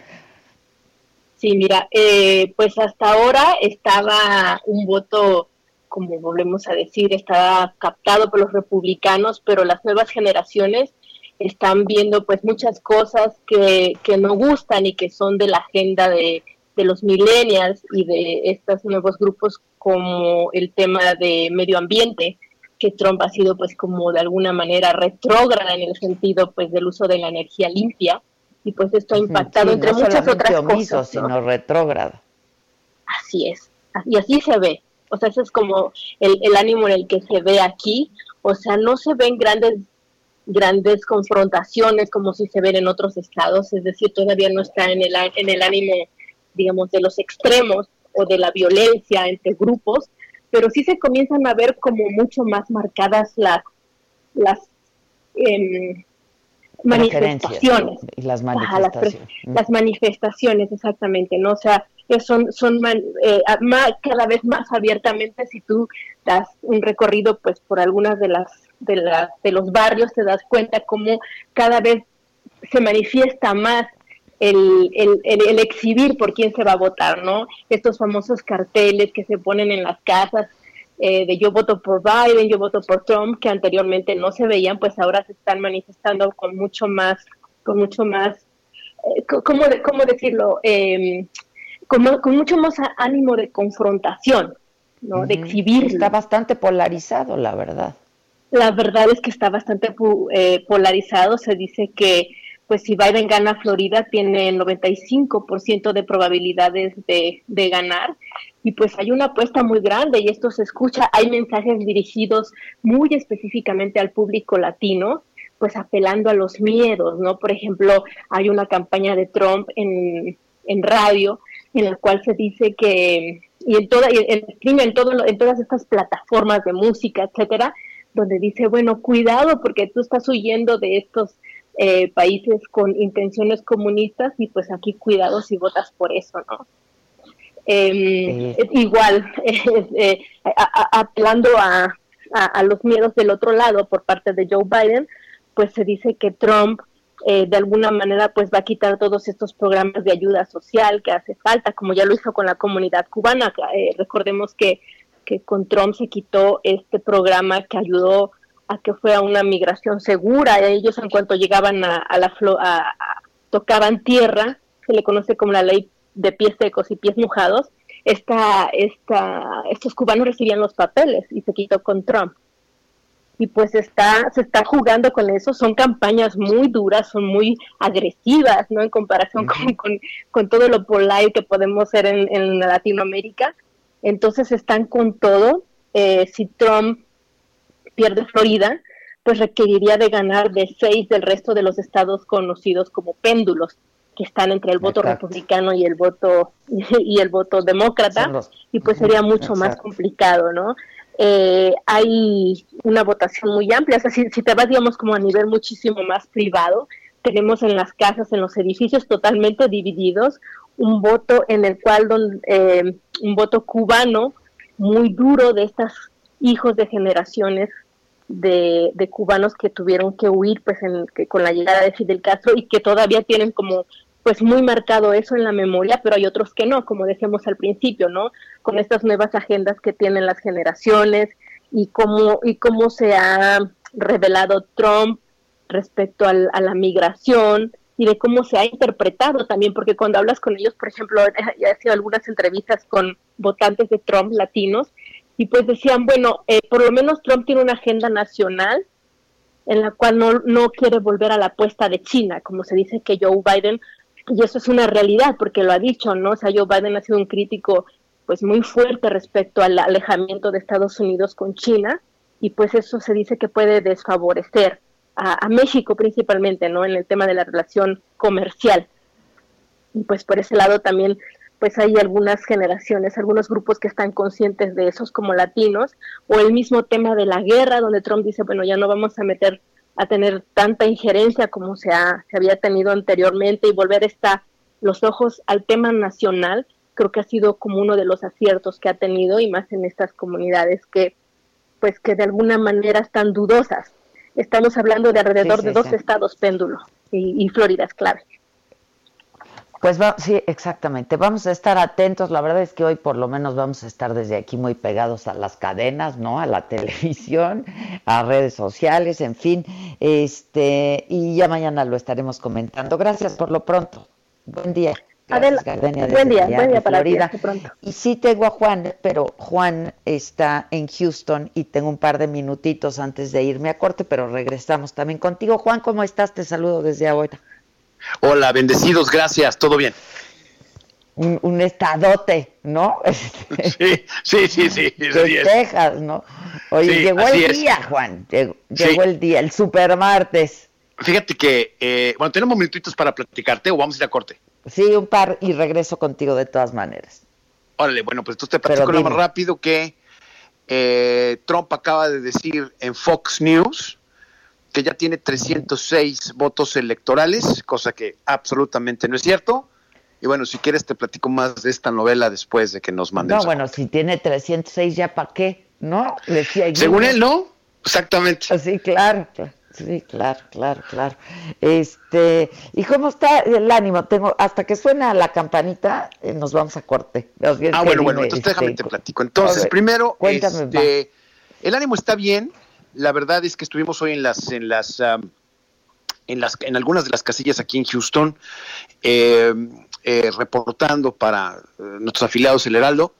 S13: Sí, mira, eh, pues hasta ahora estaba un voto, como volvemos a decir, estaba captado por los republicanos, pero las nuevas generaciones están viendo pues muchas cosas que, que no gustan y que son de la agenda de, de los millennials y de estos nuevos grupos como el tema de medio ambiente que Trump ha sido pues como de alguna manera retrógrada en el sentido pues del uso de la energía limpia y pues esto ha impactado entre muchas otras cosas.
S3: sino retrógrado.
S13: Así es, y así se ve, o sea, ese es como el, el ánimo en el que se ve aquí, o sea, no se ven grandes grandes confrontaciones como si se ven en otros estados, es decir, todavía no está en el, en el ánimo, digamos, de los extremos o de la violencia entre grupos, pero sí se comienzan a ver como mucho más marcadas las, las em, manifestaciones.
S3: Y las manifestaciones.
S13: las, manifestaciones, exactamente, ¿no? O sea, son, son eh, cada vez más abiertamente, si tú das un recorrido pues por algunas de las, de las de los barrios, te das cuenta cómo cada vez se manifiesta más el, el, el, exhibir por quién se va a votar, ¿no? Estos famosos carteles que se ponen en las casas eh, de yo voto por Biden, yo voto por Trump, que anteriormente no se veían, pues ahora se están manifestando con mucho más, con mucho más, eh, ¿cómo, ¿cómo, decirlo? Eh, con, mucho más ánimo de confrontación, ¿no? De exhibir.
S3: Está bastante polarizado, la verdad.
S13: La verdad es que está bastante eh, polarizado. Se dice que pues si Biden gana Florida tiene 95% de probabilidades de, de, ganar y pues hay una apuesta muy grande y esto se escucha, hay mensajes dirigidos muy específicamente al público latino, pues apelando a los miedos, ¿no? Por ejemplo, hay una campaña de Trump en, en radio en la cual se dice que, y en toda, en, en, en todas estas plataformas de música, etcétera, donde dice, bueno, cuidado porque tú estás huyendo de estos eh, países con intenciones comunistas y pues aquí cuidado si votas por eso, ¿no? Eh, igual, eh, apelando a, a, los miedos del otro lado por parte de Joe Biden, pues se dice que Trump eh, de alguna manera pues va a quitar todos estos programas de ayuda social que hace falta, como ya lo hizo con la comunidad cubana. recordemos que, que con Trump se quitó este programa que ayudó a que fuera una migración segura. Ellos en cuanto llegaban a, la a, tocaban tierra, se le conoce como la ley de pies secos y pies mojados, esta, esta, estos cubanos recibían los papeles y se quitó con Trump. Y pues está, se está jugando con eso, son campañas muy duras, son muy agresivas, ¿no? En comparación con, con, todo lo polite que podemos ser en, en Latinoamérica. Entonces están con todo. Eh, si Trump pierde Florida, pues requeriría de ganar de seis del resto de los estados conocidos como péndulos, que están entre el voto republicano y el voto y el voto demócrata, y pues sería mucho más complicado, ¿no? Eh, hay una votación muy amplia, o sea, si, te vas, digamos, como a nivel muchísimo más privado, tenemos en las casas, en los edificios totalmente divididos, un voto en el cual, eh, un voto cubano muy duro de estas hijos de generaciones de, cubanos que tuvieron que huir pues en, que, con la llegada de Fidel Castro y que todavía tienen como pues muy marcado eso en la memoria, pero hay otros que no, como decíamos al principio, ¿no? Con estas nuevas agendas que tienen las generaciones y cómo, y cómo se ha revelado Trump respecto a la migración y de cómo se ha interpretado también, porque cuando hablas con ellos, por ejemplo, he, he hecho algunas entrevistas con votantes de Trump latinos y pues decían, bueno, eh, por lo menos Trump tiene una agenda nacional en la cual no, no quiere volver a la apuesta de China, como se dice que Joe Biden, y eso es una realidad porque lo ha dicho, ¿no? O sea, Joe Biden ha sido un crítico pues muy fuerte respecto al alejamiento de Estados Unidos con China y pues eso se dice que puede desfavorecer a, a México principalmente, ¿no? En el tema de la relación comercial. Y pues por ese lado también pues hay algunas generaciones, algunos grupos que están conscientes de esos como latinos, o el mismo tema de la guerra, donde Trump dice, bueno, ya no vamos a meter a tener tanta injerencia como se, ha, se había tenido anteriormente y volver esta, los ojos al tema nacional, creo que ha sido como uno de los aciertos que ha tenido y más en estas comunidades que pues que de alguna manera están dudosas. Estamos hablando de alrededor de dos estados péndulo y, y Florida es clave.
S3: Pues sí, exactamente. Vamos a estar atentos. La verdad es que hoy por lo menos vamos a estar desde aquí muy pegados a las cadenas, ¿no? A la televisión, a redes sociales, en fin. Este, y ya mañana lo estaremos comentando. Gracias por lo pronto. Buen día.
S13: Gracias, Gardenia, buen día, buen día para Florida. Ti, pronto.
S3: Y sí tengo a Juan, pero Juan está en Houston y tengo un par de minutitos antes de irme a corte, pero regresamos también contigo. Juan, ¿cómo estás? Te saludo desde ahora.
S14: Hola, bendecidos, gracias, todo bien.
S3: Un, estadote, ¿no?
S14: Sí, sí, sí, sí.
S3: De Texas, ¿no? Oye, llegó el día, Juan, llegó, el día, el super martes.
S14: Fíjate que, eh, bueno, tenemos minutitos para platicarte o vamos a ir a corte.
S3: Sí, un par y regreso contigo de todas maneras.
S14: Órale, bueno, pues tú te platico lo más rápido que eh, Trump acaba de decir en Fox News que ya tiene 306 votos electorales, cosa que absolutamente no es cierto. Y bueno, si quieres te platico más de esta novela después de que nos manden.
S3: No, bueno, si tiene 306 ya para qué, ¿no?
S14: Según él, ¿no? Exactamente.
S3: Sí, claro, Sí, claro, claro, claro. Este, ¿y cómo está el ánimo? Tengo hasta que suena la campanita, eh, nos vamos a corte.
S14: Ah, bueno, bueno, entonces déjame te platico. Entonces, primero, este, el ánimo está bien la verdad es que estuvimos hoy en las, en las, en las, en algunas de las casillas aquí en Houston. Eh, eh, reportando para eh, nuestros afiliados El Heraldo.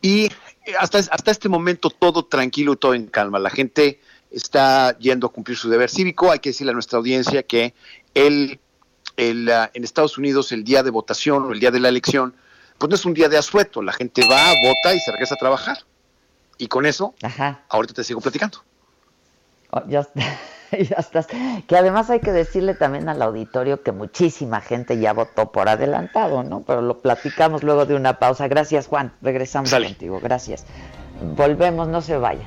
S14: Y hasta, hasta este momento todo tranquilo y todo en calma. La gente está yendo a cumplir su deber cívico. Hay que decirle a nuestra audiencia que el, el, ah, en Estados Unidos el día de votación o el día de la elección, pues no es un día de asueto. La gente va, vota y se regresa a trabajar. Y con eso, ahorita te sigo platicando.
S3: Oh, ya, ya estás. Que además hay que decirle también al auditorio que muchísima gente ya votó por adelantado, ¿no? Pero lo platicamos luego de una pausa. Gracias, Juan. Regresamos contigo. Gracias. Volvemos, no se vayan.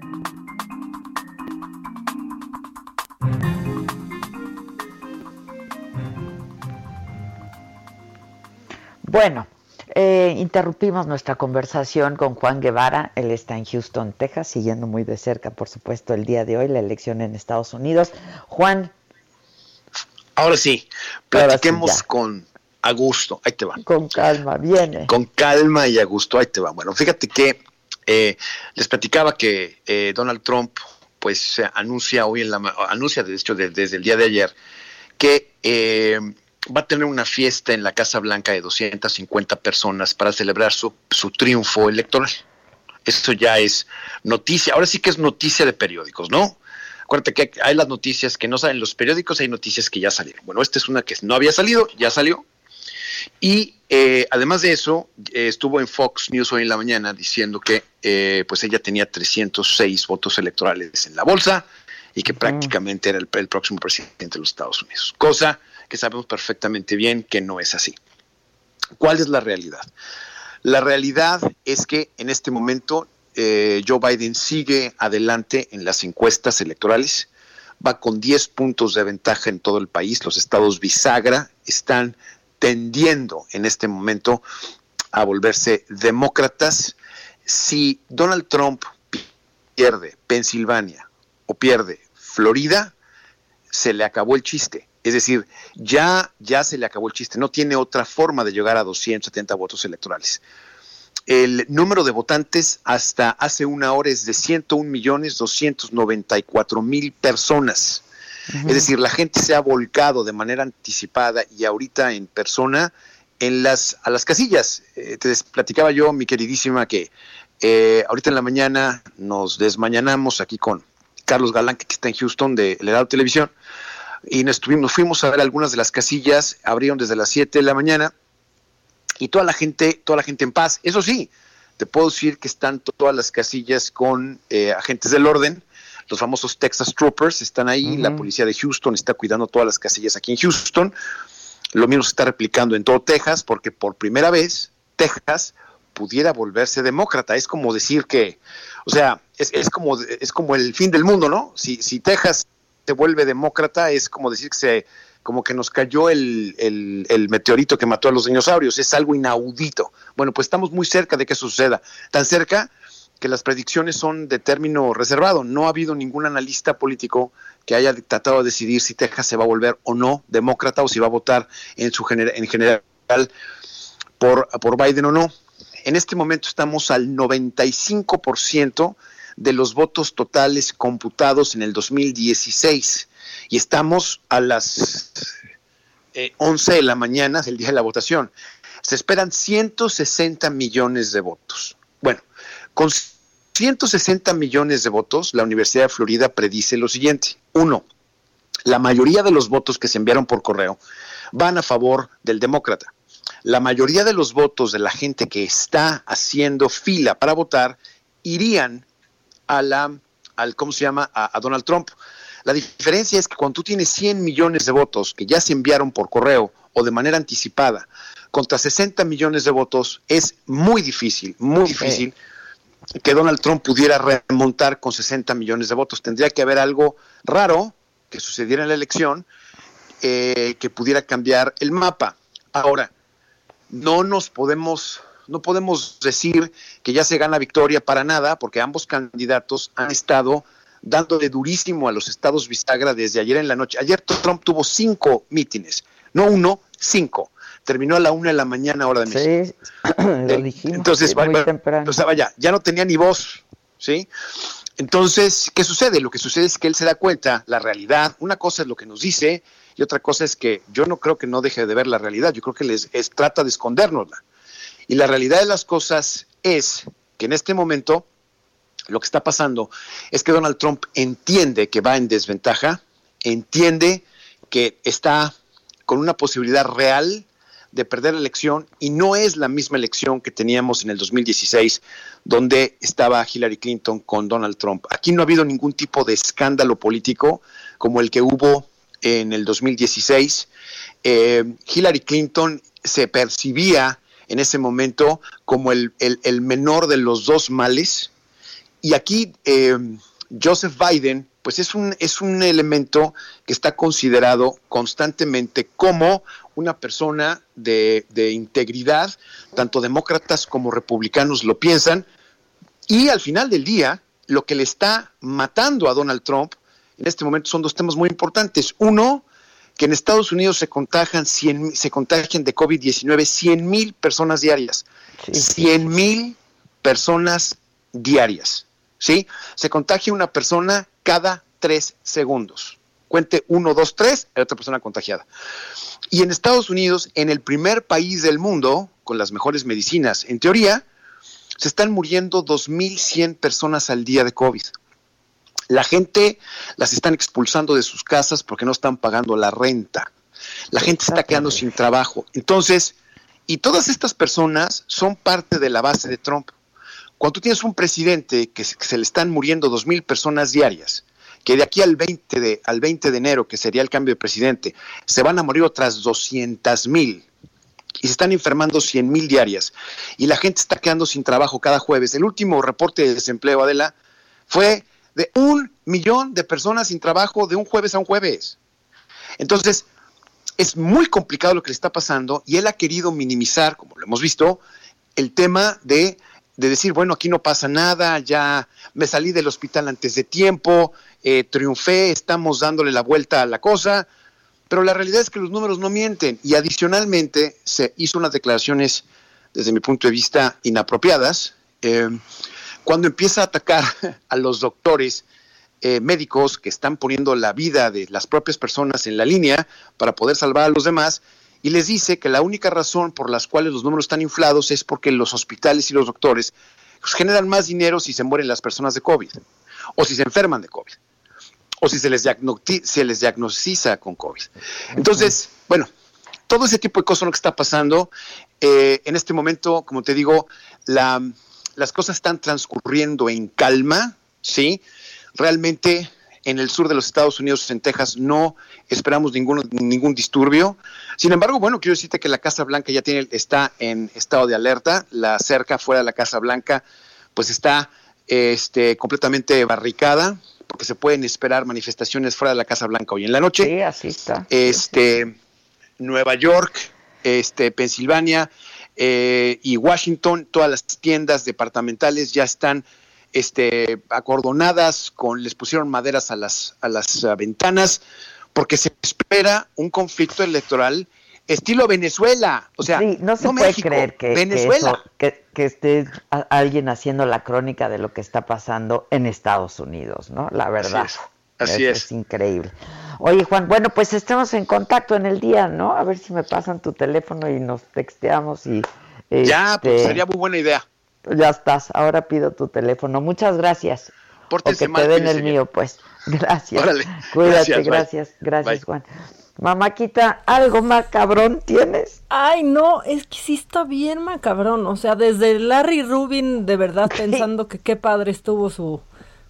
S3: Bueno, eh, interrumpimos nuestra conversación con Juan Guevara. Él está en Houston, Texas, siguiendo muy de cerca, por supuesto, el día de hoy, la elección en Estados Unidos. Juan.
S14: Ahora sí, platiquemos con a gusto. Ahí te va.
S3: Con calma, viene.
S14: Con calma y a gusto, ahí te va. Bueno, fíjate que eh, les platicaba que eh, Donald Trump, pues, anuncia hoy en la anuncia, de hecho, desde el día de ayer, que va a tener una fiesta en la Casa Blanca de 250 personas para celebrar su, su triunfo electoral. Eso ya es noticia, ahora sí que es noticia de periódicos, ¿no? Acuérdate que hay las noticias que no salen los periódicos, hay noticias que ya salieron. Bueno, esta es una que no había salido, ya salió. Y eh, además de eso, eh, estuvo en Fox News hoy en la mañana diciendo que eh, pues ella tenía 306 votos electorales en la bolsa y que prácticamente era el, el próximo presidente de los Estados Unidos. Cosa que sabemos perfectamente bien que no es así. ¿Cuál es la realidad? La realidad es que en este momento eh, Joe Biden sigue adelante en las encuestas electorales, va con 10 puntos de ventaja en todo el país, los estados bisagra están tendiendo en este momento a volverse demócratas. Si Donald Trump pierde Pensilvania o pierde Florida, se le acabó el chiste. Es decir, ya, ya se le acabó el chiste, no tiene otra forma de llegar a 270 votos electorales. El número de votantes hasta hace una hora es de 101 millones 294 mil personas. Es decir, la gente se ha volcado de manera anticipada y ahorita en persona en las, a las casillas. Eh, te platicaba yo, mi queridísima, que eh, ahorita en la mañana nos desmañanamos aquí con Carlos Galán, que está en Houston de Heraldo Televisión y nos, estuvimos, fuimos a ver algunas de las casillas, abrieron desde las 7 de la mañana y toda la gente, toda la gente en paz. Eso sí, te puedo decir que están todas las casillas con eh, agentes del orden, los famosos Texas Troopers están ahí, la policía de Houston está cuidando todas las casillas aquí en Houston. Lo mismo se está replicando en todo Texas, porque por primera vez Texas pudiera volverse demócrata. Es como decir que, o sea, es, es como, es como el fin del mundo, ¿no? Si, si Texas se vuelve demócrata es como decir que se como que nos cayó el, el, meteorito que mató a los dinosaurios, es algo inaudito. Bueno, pues estamos muy cerca de que suceda, tan cerca que las predicciones son de término reservado. No ha habido ningún analista político que haya tratado de decidir si Texas se va a volver o no demócrata o si va a votar en, su en general por, por Biden o no. En este momento estamos al 95% de los votos totales computados en el 2016 y estamos a las 11 eh, de la mañana del día de la votación. Se esperan 160 millones de votos. Bueno, con 160 millones de votos, la Universidad de Florida predice lo siguiente. Uno, la mayoría de los votos que se enviaron por correo van a favor del demócrata. La mayoría de los votos de la gente que está haciendo fila para votar irían a la, al, ¿cómo se llama?, a, Donald Trump. La diferencia es que cuando tú tienes 100 millones de votos que ya se enviaron por correo o de manera anticipada contra 60 millones de votos, es muy difícil, muy difícil que Donald Trump pudiera remontar con 60 millones de votos. Tendría que haber algo raro que sucediera en la elección eh, que pudiera cambiar el mapa. Ahora, no nos podemos no podemos decir que ya se gana victoria para nada, porque ambos candidatos han estado dándole durísimo a los estados bisagra desde ayer en la noche. Ayer Trump tuvo cinco mítines, no uno, cinco. Terminó a la una de la mañana hora de México.
S3: Sí, lo eh, dijimos.
S14: Entonces, o sea, vaya, ya no tenía ni voz, ¿sí? Entonces, ¿qué sucede? Lo que sucede es que él se da cuenta, la realidad, una cosa es lo que nos dice y otra cosa es que yo no creo que no deje de ver la realidad, yo creo que les trata de escondérnosla. Y la realidad de las cosas es que en este momento lo que está pasando es que Donald Trump entiende que va en desventaja, entiende que está con una posibilidad real de perder la elección y no es la misma elección que teníamos en el 2016 donde estaba Hillary Clinton con Donald Trump. Aquí no ha habido ningún tipo de escándalo político como el que hubo en el 2016. Eh, Hillary Clinton se percibía en ese momento como el, menor de los dos males. Y aquí eh, Joseph Biden, pues es un, es un elemento que está considerado constantemente como una persona de, de integridad, tanto demócratas como republicanos lo piensan, y al final del día, lo que le está matando a Donald Trump en este momento son dos temas muy importantes. Uno, que en Estados Unidos se contagian, 100, se contagian de COVID-19 100 mil personas diarias. 100 mil personas diarias. ¿Sí? Se contagia una persona cada tres segundos. Cuente uno, dos, tres, hay otra persona contagiada. Y en Estados Unidos, en el primer país del mundo, con las mejores medicinas, en teoría, se están muriendo 2.100 personas al día de COVID. La gente las están expulsando de sus casas porque no están pagando la renta. La gente está quedando sin trabajo. Entonces, y todas estas personas son parte de la base de Trump. Cuando tú tienes un presidente que se, le están muriendo dos mil personas diarias, que de aquí al 20 de, al 20 de enero, que sería el cambio de presidente, se van a morir otras 200 mil y se están enfermando 100 mil diarias y la gente está quedando sin trabajo cada jueves. El último reporte de desempleo, Adela, fue de un millón de personas sin trabajo de un jueves a un jueves. Entonces, es muy complicado lo que le está pasando y él ha querido minimizar, como lo hemos visto, el tema de, de decir, bueno, aquí no pasa nada, ya me salí del hospital antes de tiempo, eh, triunfé, estamos dándole la vuelta a la cosa, pero la realidad es que los números no mienten y adicionalmente se hizo unas declaraciones, desde mi punto de vista, inapropiadas. Eh, cuando empieza a atacar a los doctores eh, médicos que están poniendo la vida de las propias personas en la línea para poder salvar a los demás, y les dice que la única razón por las cuales los números están inflados es porque los hospitales y los doctores pues, generan más dinero si se mueren las personas de COVID, o si se enferman de COVID, o si se les, se les diagnostiza con COVID. Entonces, bueno, todo ese tipo de cosas lo que está pasando. Eh, en este momento, como te digo, la, las cosas están transcurriendo en calma, ¿sí? Realmente en el sur de los Estados Unidos, en Texas, no esperamos ningún, ningún disturbio. Sin embargo, bueno, quiero decirte que la Casa Blanca ya tiene, está en estado de alerta. La cerca fuera de la Casa Blanca, pues está este, completamente barricada, porque se pueden esperar manifestaciones fuera de la Casa Blanca hoy en la noche.
S3: Sí, así está.
S14: Este, Nueva York, este, Pensilvania, eh, y Washington, todas las tiendas departamentales ya están este, acordonadas, con, les pusieron maderas a las, a las uh, ventanas, porque se espera un conflicto electoral estilo Venezuela. O sea,
S3: no se puede creer que, Venezuela. Que, esté alguien haciendo la crónica de lo que está pasando en Estados Unidos, ¿no? La verdad.
S14: Así es.
S3: es. increíble. Oye, Juan, bueno, pues estemos en contacto en el día, ¿no? A ver si me pasan tu teléfono y nos texteamos y...
S14: Ya, pues este, sería muy buena idea.
S3: Ya estás, ahora pido tu teléfono. Muchas gracias.
S14: Pórtense
S3: que te den el mío, pues. Gracias. Cuídate, gracias, gracias, Juan. Mamáquita, ¿algo macabrón tienes?
S4: Ay, no, es que sí está bien macabrón. O sea, desde Larry Rubin, de verdad, pensando que qué padre estuvo su,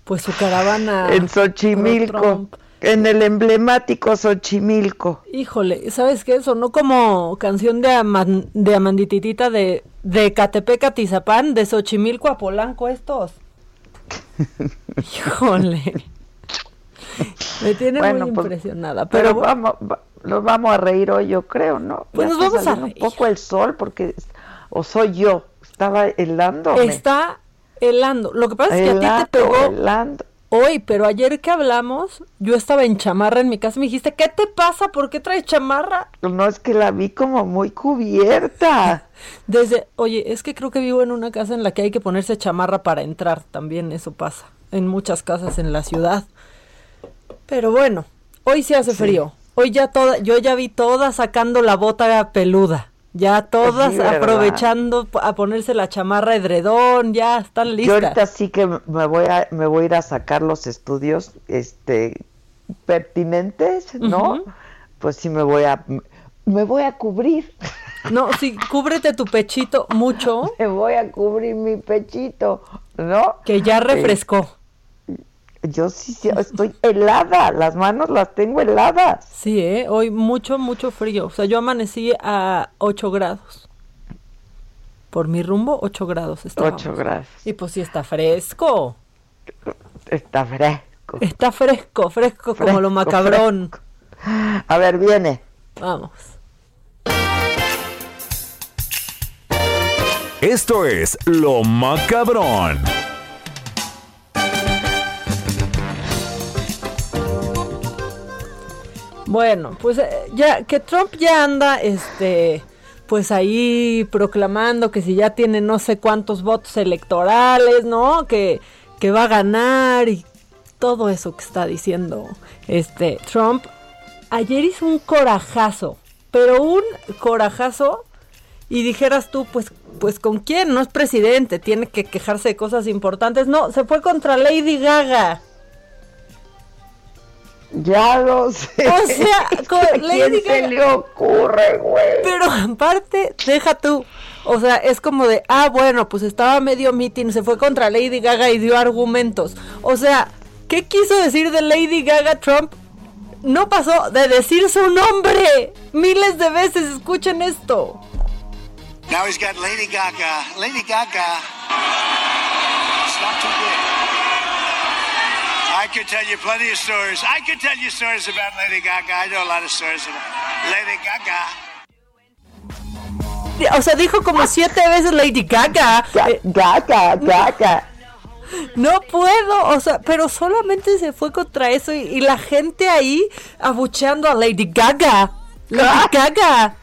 S4: pues su caravana.
S3: En Xochimilco. En el emblemático Xochimilco.
S4: Híjole, ¿sabes qué? Sonó como canción de, de Amandititita de, de Catepec a Tizapán, de Xochimilco a Polanco estos. Híjole. Me tiene muy pues, impresionada. Pero,
S3: vamos, nos vamos a reír hoy, yo creo, ¿no?
S4: Pues nos vamos a
S3: reír. un poco el sol, porque, o soy yo, estaba helando.
S4: Está helando. Lo que pasa es que a ti te pegó hoy, pero ayer que hablamos, yo estaba en chamarra en mi casa y me dijiste, ¿qué te pasa? ¿Por qué traes chamarra?
S3: No, es que la vi como muy cubierta.
S4: Desde, oye, es que creo que vivo en una casa en la que hay que ponerse chamarra para entrar, también eso pasa, en muchas casas en la ciudad. Pero bueno, hoy sí hace frío. Hoy ya toda, yo ya vi todas sacando la bota peluda. Ya todas aprovechando a ponerse la chamarra edredón, ya están listas.
S3: Yo ahorita sí que me voy a me voy a ir a sacar los estudios este pertinentes, ¿no? Pues sí me voy a me voy a cubrir.
S4: No, sí, cúbrete tu pechito mucho.
S3: Me voy a cubrir mi pechito, ¿no?
S4: Que ya refrescó.
S3: Yo sí, estoy helada, las manos las tengo heladas.
S4: Sí, ¿eh? hoy mucho, mucho frío. O sea, yo amanecí a 8 grados. Por mi rumbo, 8 grados.
S3: 8 grados.
S4: Y pues sí, está fresco.
S3: Está fresco.
S4: Está fresco, fresco, como lo macabrón.
S3: A ver, viene.
S4: Vamos.
S2: Esto es Lo Macabrón.
S4: Bueno, pues eh, ya que Trump ya anda, este, pues ahí proclamando que si ya tiene no sé cuántos votos electorales, ¿no? Que, que va a ganar y todo eso que está diciendo este Trump. Ayer hizo un corajazo, pero un corajazo y dijeras tú, pues, pues con quién, no es presidente, tiene que quejarse de cosas importantes. No, se fue contra Lady Gaga.
S3: Ya lo sé.
S4: O sea, con
S3: Lady se le ocurre, güey?
S4: Pero aparte, deja tú. O sea, es como de, ah, bueno, pues estaba medio meeting, se fue contra Lady Gaga y dio argumentos. O sea, ¿qué quiso decir de Lady Gaga Trump? No pasó de decir su nombre. Miles de veces escuchen esto. Now he's got Lady Gaga. Lady Gaga. It's not too
S3: I could tell you plenty of stories. I could tell you stories about Lady Gaga. I know a lot of stories about Lady Gaga.
S4: O sea, dijo como siete veces Lady Gaga.
S3: Gaga, Gaga.
S4: No puedo, o sea, pero solamente se fue contra eso y, la gente ahí abucheando a Lady Gaga. Lady Gaga.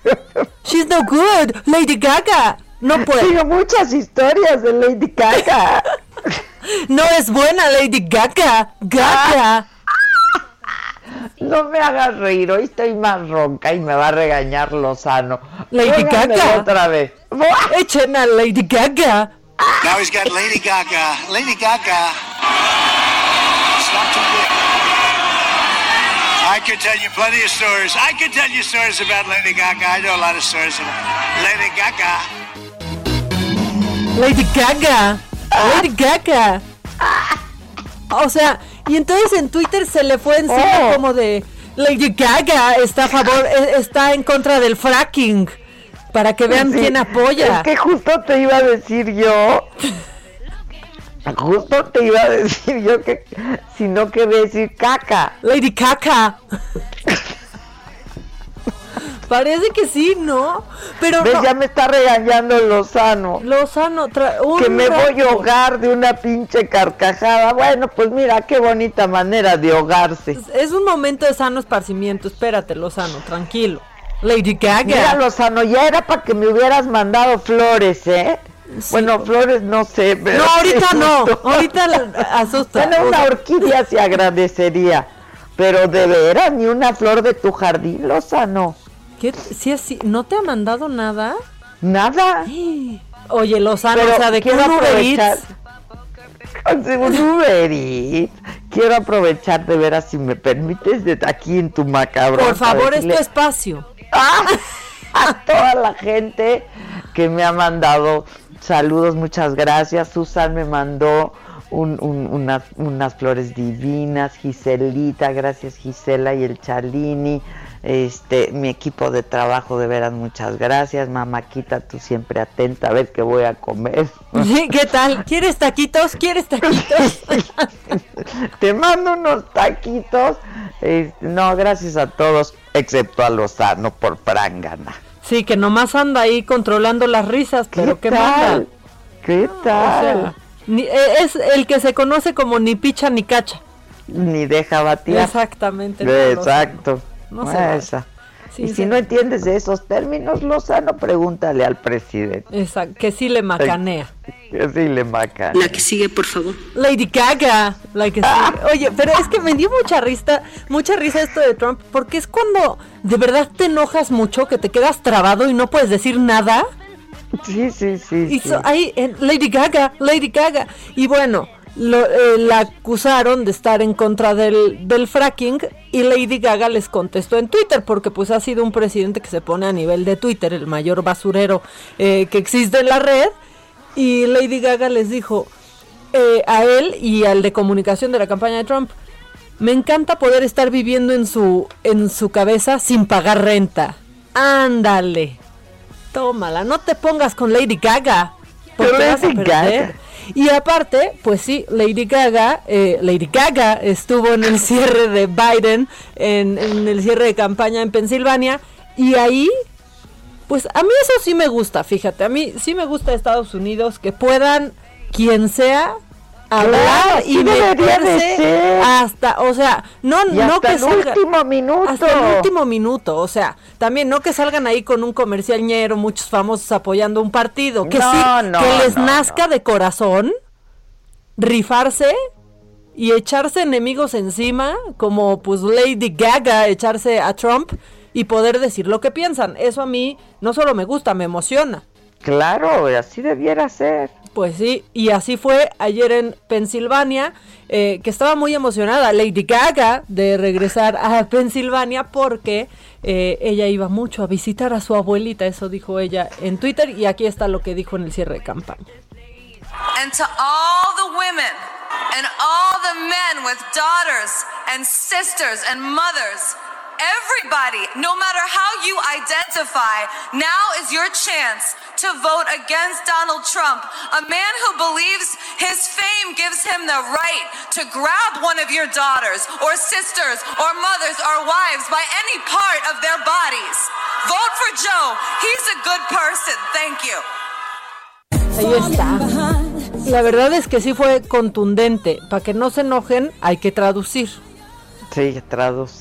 S4: She's no good. Lady Gaga. No puedo.
S3: Tengo muchas historias de Lady Gaga.
S4: No es buena Lady Gaga. Gaga.
S3: No me hagas reír, hoy estoy más ronca y me va a regañar Lozano.
S4: Lady Gaga.
S3: Otra vez.
S4: Echen a Lady Gaga.
S3: Now he's got Lady Gaga. Lady Gaga. It's not too big. I could tell you plenty of stories. I could tell you stories about Lady Gaga. I know a lot of stories about Lady
S4: Gaga. Lady Gaga. Lady Gaga. O sea, y entonces en Twitter se le fue encima oh. como de Lady Gaga está a favor, e, está en contra del fracking. Para que vean quién apoya.
S3: Es que justo te iba a decir yo. Justo te iba a decir yo que si no quería decir caca.
S4: Lady Caca. Parece que sí, ¿no? Pero
S3: ya me está regañando Lozano.
S4: Lozano,
S3: que me voy a ahogar de una pinche carcajada. Bueno, pues mira, qué bonita manera de ahogarse.
S4: Es un momento de sano esparcimiento. Espérate, Lozano, tranquilo. Lady Gaga.
S3: Mira, Lozano, ya era para que me hubieras mandado flores, ¿eh? bueno, flores no sé, pero...
S4: No, ahorita no, ahorita asusta.
S3: Bueno, una orquídea se agradecería, pero de veras, ni una flor de tu jardín, Lozano.
S4: ¿Qué? ¿Sí, sí? ¿No te ha mandado nada?
S3: Nada.
S4: Oye, Lozano, o sea, ¿de qué un Uber
S3: un. Quiero aprovechar de veras, si me permites, de aquí en tu macabro.
S4: Por favor, es tu espacio.
S3: a toda la gente que me ha mandado saludos, muchas gracias. Susan me mandó unas, unas flores divinas, Giselita, gracias Gisela y el Chalini este, mi equipo de trabajo, de veras, muchas gracias. Mamaquita, tú siempre atenta a ver qué voy a comer.
S4: ¿Qué tal? ¿Quieres taquitos? ¿Quieres taquitos?
S3: Te mando unos taquitos. no, gracias a todos, excepto a Lozano por prangana.
S4: Sí, que nomás anda ahí controlando las risas, pero ¿qué, tal?
S3: ¿Qué tal?
S4: Eh, es el que se conoce como ni picha ni cacha.
S3: Ni deja batir.
S4: Exactamente.
S3: Exacto. No sé. y si no entiendes de esos términos, Lozano, pregúntale al presidente.
S4: Exacto, que sí le macanea.
S3: Que sí le macanea.
S15: La que sigue, por favor.
S4: Lady Gaga, la que sigue. Oye, pero es que me dio mucha risa, mucha risa esto de Trump, porque es cuando de verdad te enojas mucho, que te quedas trabado y no puedes decir nada.
S3: Sí, sí, sí.
S4: Y ahí, Lady Gaga, Lady Gaga. Y bueno, lo, eh, la acusaron de estar en contra del, del, fracking y Lady Gaga les contestó en Twitter porque pues ha sido un presidente que se pone a nivel de Twitter, el mayor basurero eh, que existe en la red y Lady Gaga les dijo eh, a él y al de comunicación de la campaña de Trump me encanta poder estar viviendo en su en su cabeza sin pagar renta. Ándale. Tómala, no te pongas con Lady Gaga.
S3: Porque vas a Gaga
S4: y aparte, pues sí, Lady Gaga, eh, Lady Gaga estuvo en el cierre de Biden, en, el cierre de campaña en Pensilvania, y ahí, pues a mí eso sí me gusta, fíjate, a mí sí me gusta Estados Unidos, que puedan, quien sea, hablar y meterse hasta, o sea, no, no que
S3: el último minuto.
S4: Hasta el último minuto, o sea, también no que salgan ahí con un comercial ñero, muchos famosos apoyando un partido, que sí, que les nazca de corazón rifarse y echarse enemigos encima, como pues Lady Gaga echarse a Trump y poder decir lo que piensan. Eso a mí no solo me gusta, me emociona.
S3: Claro, así debiera ser.
S4: Pues sí, y así fue ayer en Pensilvania, eh, que estaba muy emocionada Lady Gaga de regresar a Pensilvania porque eh, ella iba mucho a visitar a su abuelita, eso dijo ella en Twitter y aquí está lo que dijo en el cierre de campaña. And to all the women and all the men with daughters and sisters and mothers, everybody, no matter how you identify, now is your chance to vote against Donald Trump, a man who believes his fame gives him the right to grab one of your daughters or sisters or mothers or wives by any part of their bodies. Vote for Joe. He's a good person. Thank you. Ahí está. La verdad es que sí fue contundente. Para que no se enojen, hay que traducir.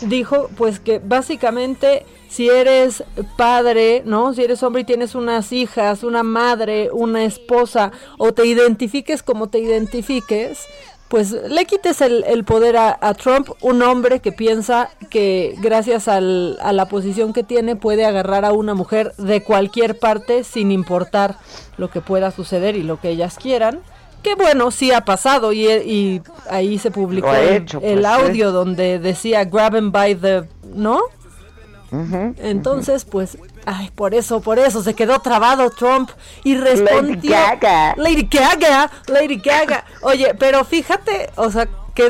S4: Dijo pues que básicamente si eres padre, ¿no? Si eres hombre y tienes unas hijas, una madre, una esposa, o te identifiques como te identifiques, pues le quites el, poder a, Trump, un hombre que piensa que gracias a la posición que tiene puede agarrar a una mujer de cualquier parte sin importar lo que pueda suceder y lo que ellas quieran. Que bueno, sí ha pasado y, ahí se publicó el, pues, audio donde decía grab him by the, ¿no? Entonces, pues, ay, por eso, por eso se quedó trabado Trump y respondió
S3: Lady Gaga.
S4: Lady Gaga, Lady Gaga. Oye, pero fíjate, o sea, qué,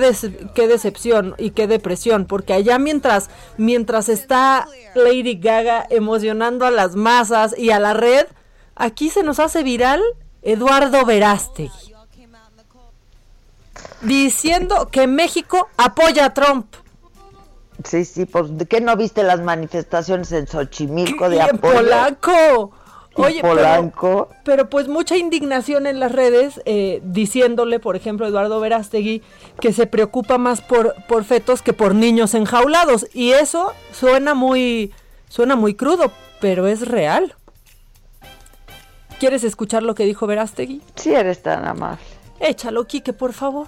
S4: qué decepción y qué depresión, porque allá mientras mientras está Lady Gaga emocionando a las masas y a la red, aquí se nos hace viral Eduardo Verástegui diciendo que México apoya a Trump.
S3: Sí, sí, pues ¿de qué no viste las manifestaciones en Xochimilco de
S4: apoyo? Polanco.
S3: Oye, Polanco.
S4: Pero, pues mucha indignación en las redes eh, diciéndole, por ejemplo, Eduardo Verástegui, que se preocupa más por, por fetos que por niños enjaulados. Y eso suena muy Suena muy crudo, pero es real. ¿Quieres escuchar lo que dijo Verástegui?
S3: Si eres tan amable.
S4: Échalo, Quique, por favor.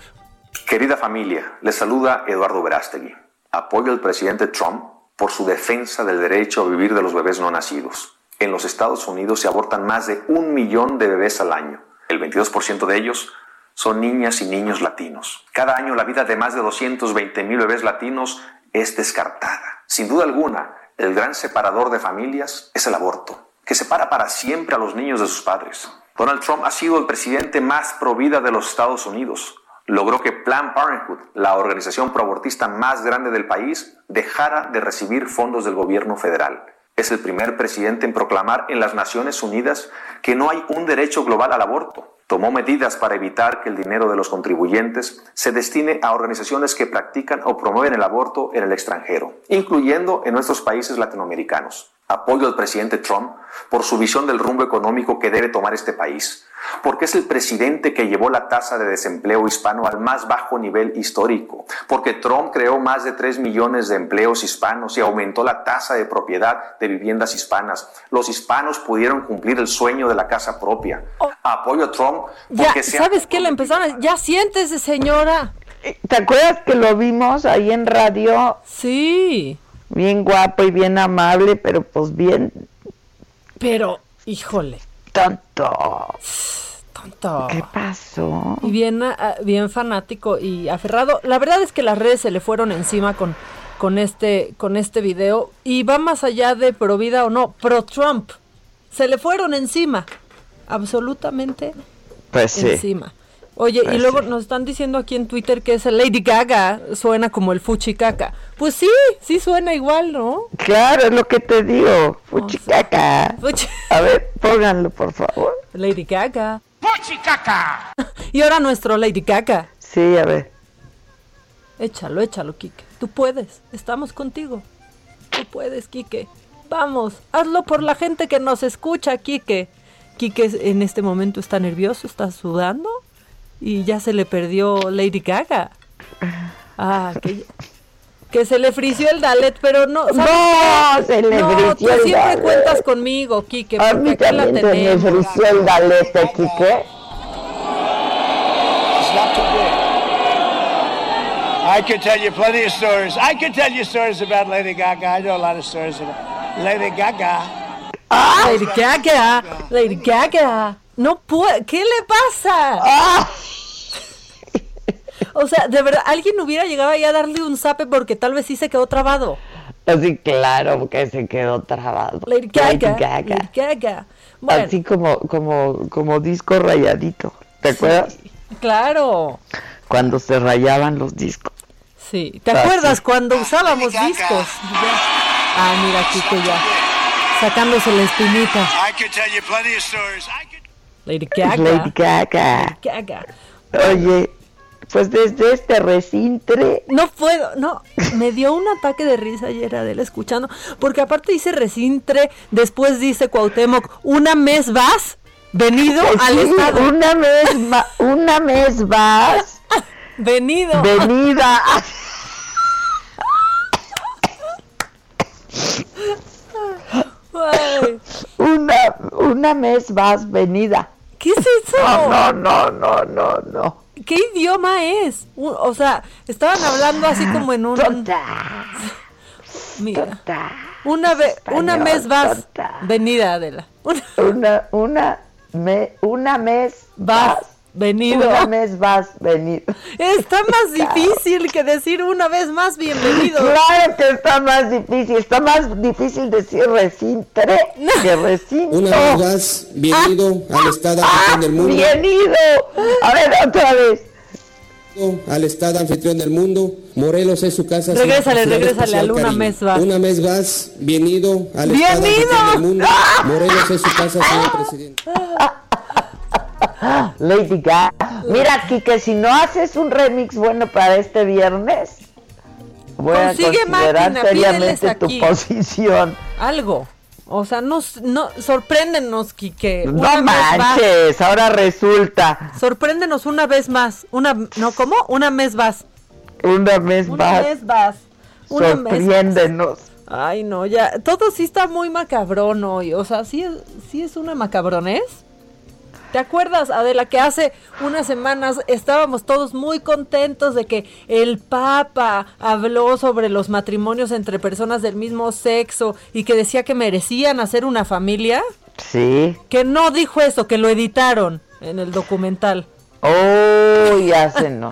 S16: Querida familia, les saluda Eduardo Verástegui. Apoyo al presidente Trump por su defensa del derecho a vivir de los bebés no nacidos. En los Estados Unidos se abortan más de un millón de bebés al año. El 22% de ellos son niñas y niños latinos. Cada año la vida de más de 220 mil bebés latinos es descartada. Sin duda alguna, el gran separador de familias es el aborto, que separa para siempre a los niños de sus padres. Donald Trump ha sido el presidente más pro vida de los Estados Unidos. Logró que Planned Parenthood, la organización proabortista más grande del país, dejara de recibir fondos del gobierno federal. Es el primer presidente en proclamar en las Naciones Unidas que no hay un derecho global al aborto. Tomó medidas para evitar que el dinero de los contribuyentes se destine a organizaciones que practican o promueven el aborto en el extranjero, incluyendo en nuestros países latinoamericanos. Apoyo al presidente Trump por su visión del rumbo económico que debe tomar este país, porque es el presidente que llevó la tasa de desempleo hispano al más bajo nivel histórico, porque Trump creó más de 3 millones de empleos hispanos y aumentó la tasa de propiedad de viviendas hispanas. Los hispanos pudieron cumplir el sueño de la casa propia. Apoyo a Trump porque
S4: ya, ¿Sabes qué? Le empezaron Ya siéntese, señora.
S3: ¿Te acuerdas que lo vimos ahí en radio?
S4: Sí
S3: bien guapo y bien amable, pero pues bien.
S4: Pero, híjole.
S3: Tonto.
S4: Tonto.
S3: ¿Qué pasó?
S4: Y bien, ah, bien fanático y aferrado. La verdad es que las redes se le fueron encima con, con, este, con este video. Y va más allá de pro vida o no, pro Trump. Se le fueron encima. Absolutamente
S3: pues sí.
S4: Oye, y luego nos están diciendo aquí en Twitter que ese Lady Gaga suena como el Fuchicaca. Pues sí, sí suena igual, ¿no?
S3: Claro, es lo que te digo. Fuchicaca. A ver, pónganlo, por favor.
S4: Lady Gaga. Fuchicaca. Y ahora nuestro Lady Gaga.
S3: Sí, a ver.
S4: Échalo, échalo, Kike. Tú puedes. Estamos contigo. Tú puedes, Kike. Vamos, hazlo por la gente que nos escucha, Kike. Kike en este momento está nervioso, está sudando y ya se le perdió Lady Gaga. Ah, que, se le frició el Dalet, pero no.
S3: No, se le no, tú
S4: siempre cuentas conmigo, Kike.
S3: A mí también se me frició el Dalet, Kike.
S17: I could tell you plenty of stories. I could tell you stories about Lady Gaga. I know a lot of stories about Lady Gaga.
S4: Ah, Lady Gaga, Lady Gaga. No puede, ¿qué le pasa? Ah. O sea, de verdad, alguien hubiera llegado ahí a darle un zape porque tal vez sí se quedó trabado.
S3: Así, claro, que se quedó trabado.
S4: Lady Gaga. Lady Gaga.
S3: Así como, como, como disco rayadito. ¿Te acuerdas?
S4: Claro.
S3: Cuando se rayaban los discos.
S4: Sí. ¿Te acuerdas cuando usábamos discos? Ah, mira, Kike ya. Sacándose la espinita. Lady Gaga.
S3: Lady Gaga.
S4: Lady Gaga.
S3: Oye, pues desde este recintre.
S4: No puedo, no. Me dio un ataque de risa ayer Adela escuchando. Porque aparte dice recintre, después dice Cuauhtémoc, ¿una mes vas? Venido
S3: pues
S4: al estado.
S3: Una mes, una mes vas.
S4: Venido.
S3: Venida. una, una mes vas venida.
S4: ¿Qué es eso?
S3: No, no, no, no, no,
S4: ¿Qué idioma es? O sea, estaban hablando así como en un... Mira. Una vez, una mes vas venida, Adela.
S3: Una, una, me, una mes
S4: vas Venido.
S3: Una vez más venido.
S4: Está más difícil que decir una vez más bienvenido.
S3: Claro que está más difícil. Está más difícil decir recintre que recinto.
S18: Una vez más, bienvenido al estado anfitrión del mundo.
S3: Bienvenido. A ver, otra vez.
S18: Al estado anfitrión del mundo. Morelos es su casa.
S4: Regrésale, regrésale al una mes más.
S18: Una mes más, bienvenido al estado anfitrión del mundo. Morelos es su casa, señor presidente.
S3: Lady Gaga. Mira, que si no haces un remix bueno para este viernes, voy a considerar seriamente tu posición.
S4: Algo. O sea, no, no, sorpréndenos, Quique.
S3: No manches, ahora resulta.
S4: Sorpréndenos una vez más. Una, ¿no? ¿Cómo? Una mes más.
S3: Una mes
S4: una
S3: más.
S4: Mes vas.
S3: Una Sorpréndenos.
S4: Ay, no, ya, todo sí está muy macabrón hoy, o sea, sí es, sí es una macabronés. ¿Te acuerdas, Adela, que hace unas semanas estábamos todos muy contentos de que el Papa habló sobre los matrimonios entre personas del mismo sexo y que decía que merecían hacer una familia?
S3: Sí.
S4: Que no dijo eso, que lo editaron en el documental.
S3: Oh, ya se no.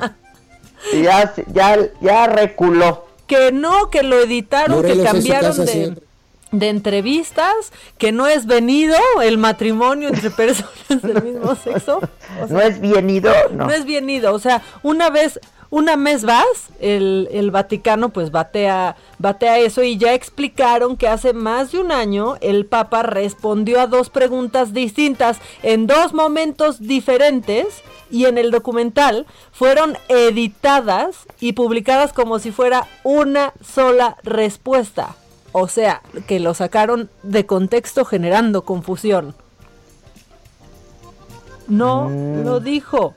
S3: ya, ya, ya reculó.
S4: Que no, que lo editaron, que cambiaron de de entrevistas que no es venido el matrimonio entre personas del mismo sexo.
S3: no es venido, no.
S4: No es venido, o sea, una vez, una mes vas, el, el Vaticano pues batea, batea eso y ya explicaron que hace más de un año el Papa respondió a dos preguntas distintas en dos momentos diferentes y en el documental fueron editadas y publicadas como si fuera una sola respuesta. O sea, que lo sacaron de contexto generando confusión. No
S3: Mm.
S4: lo dijo.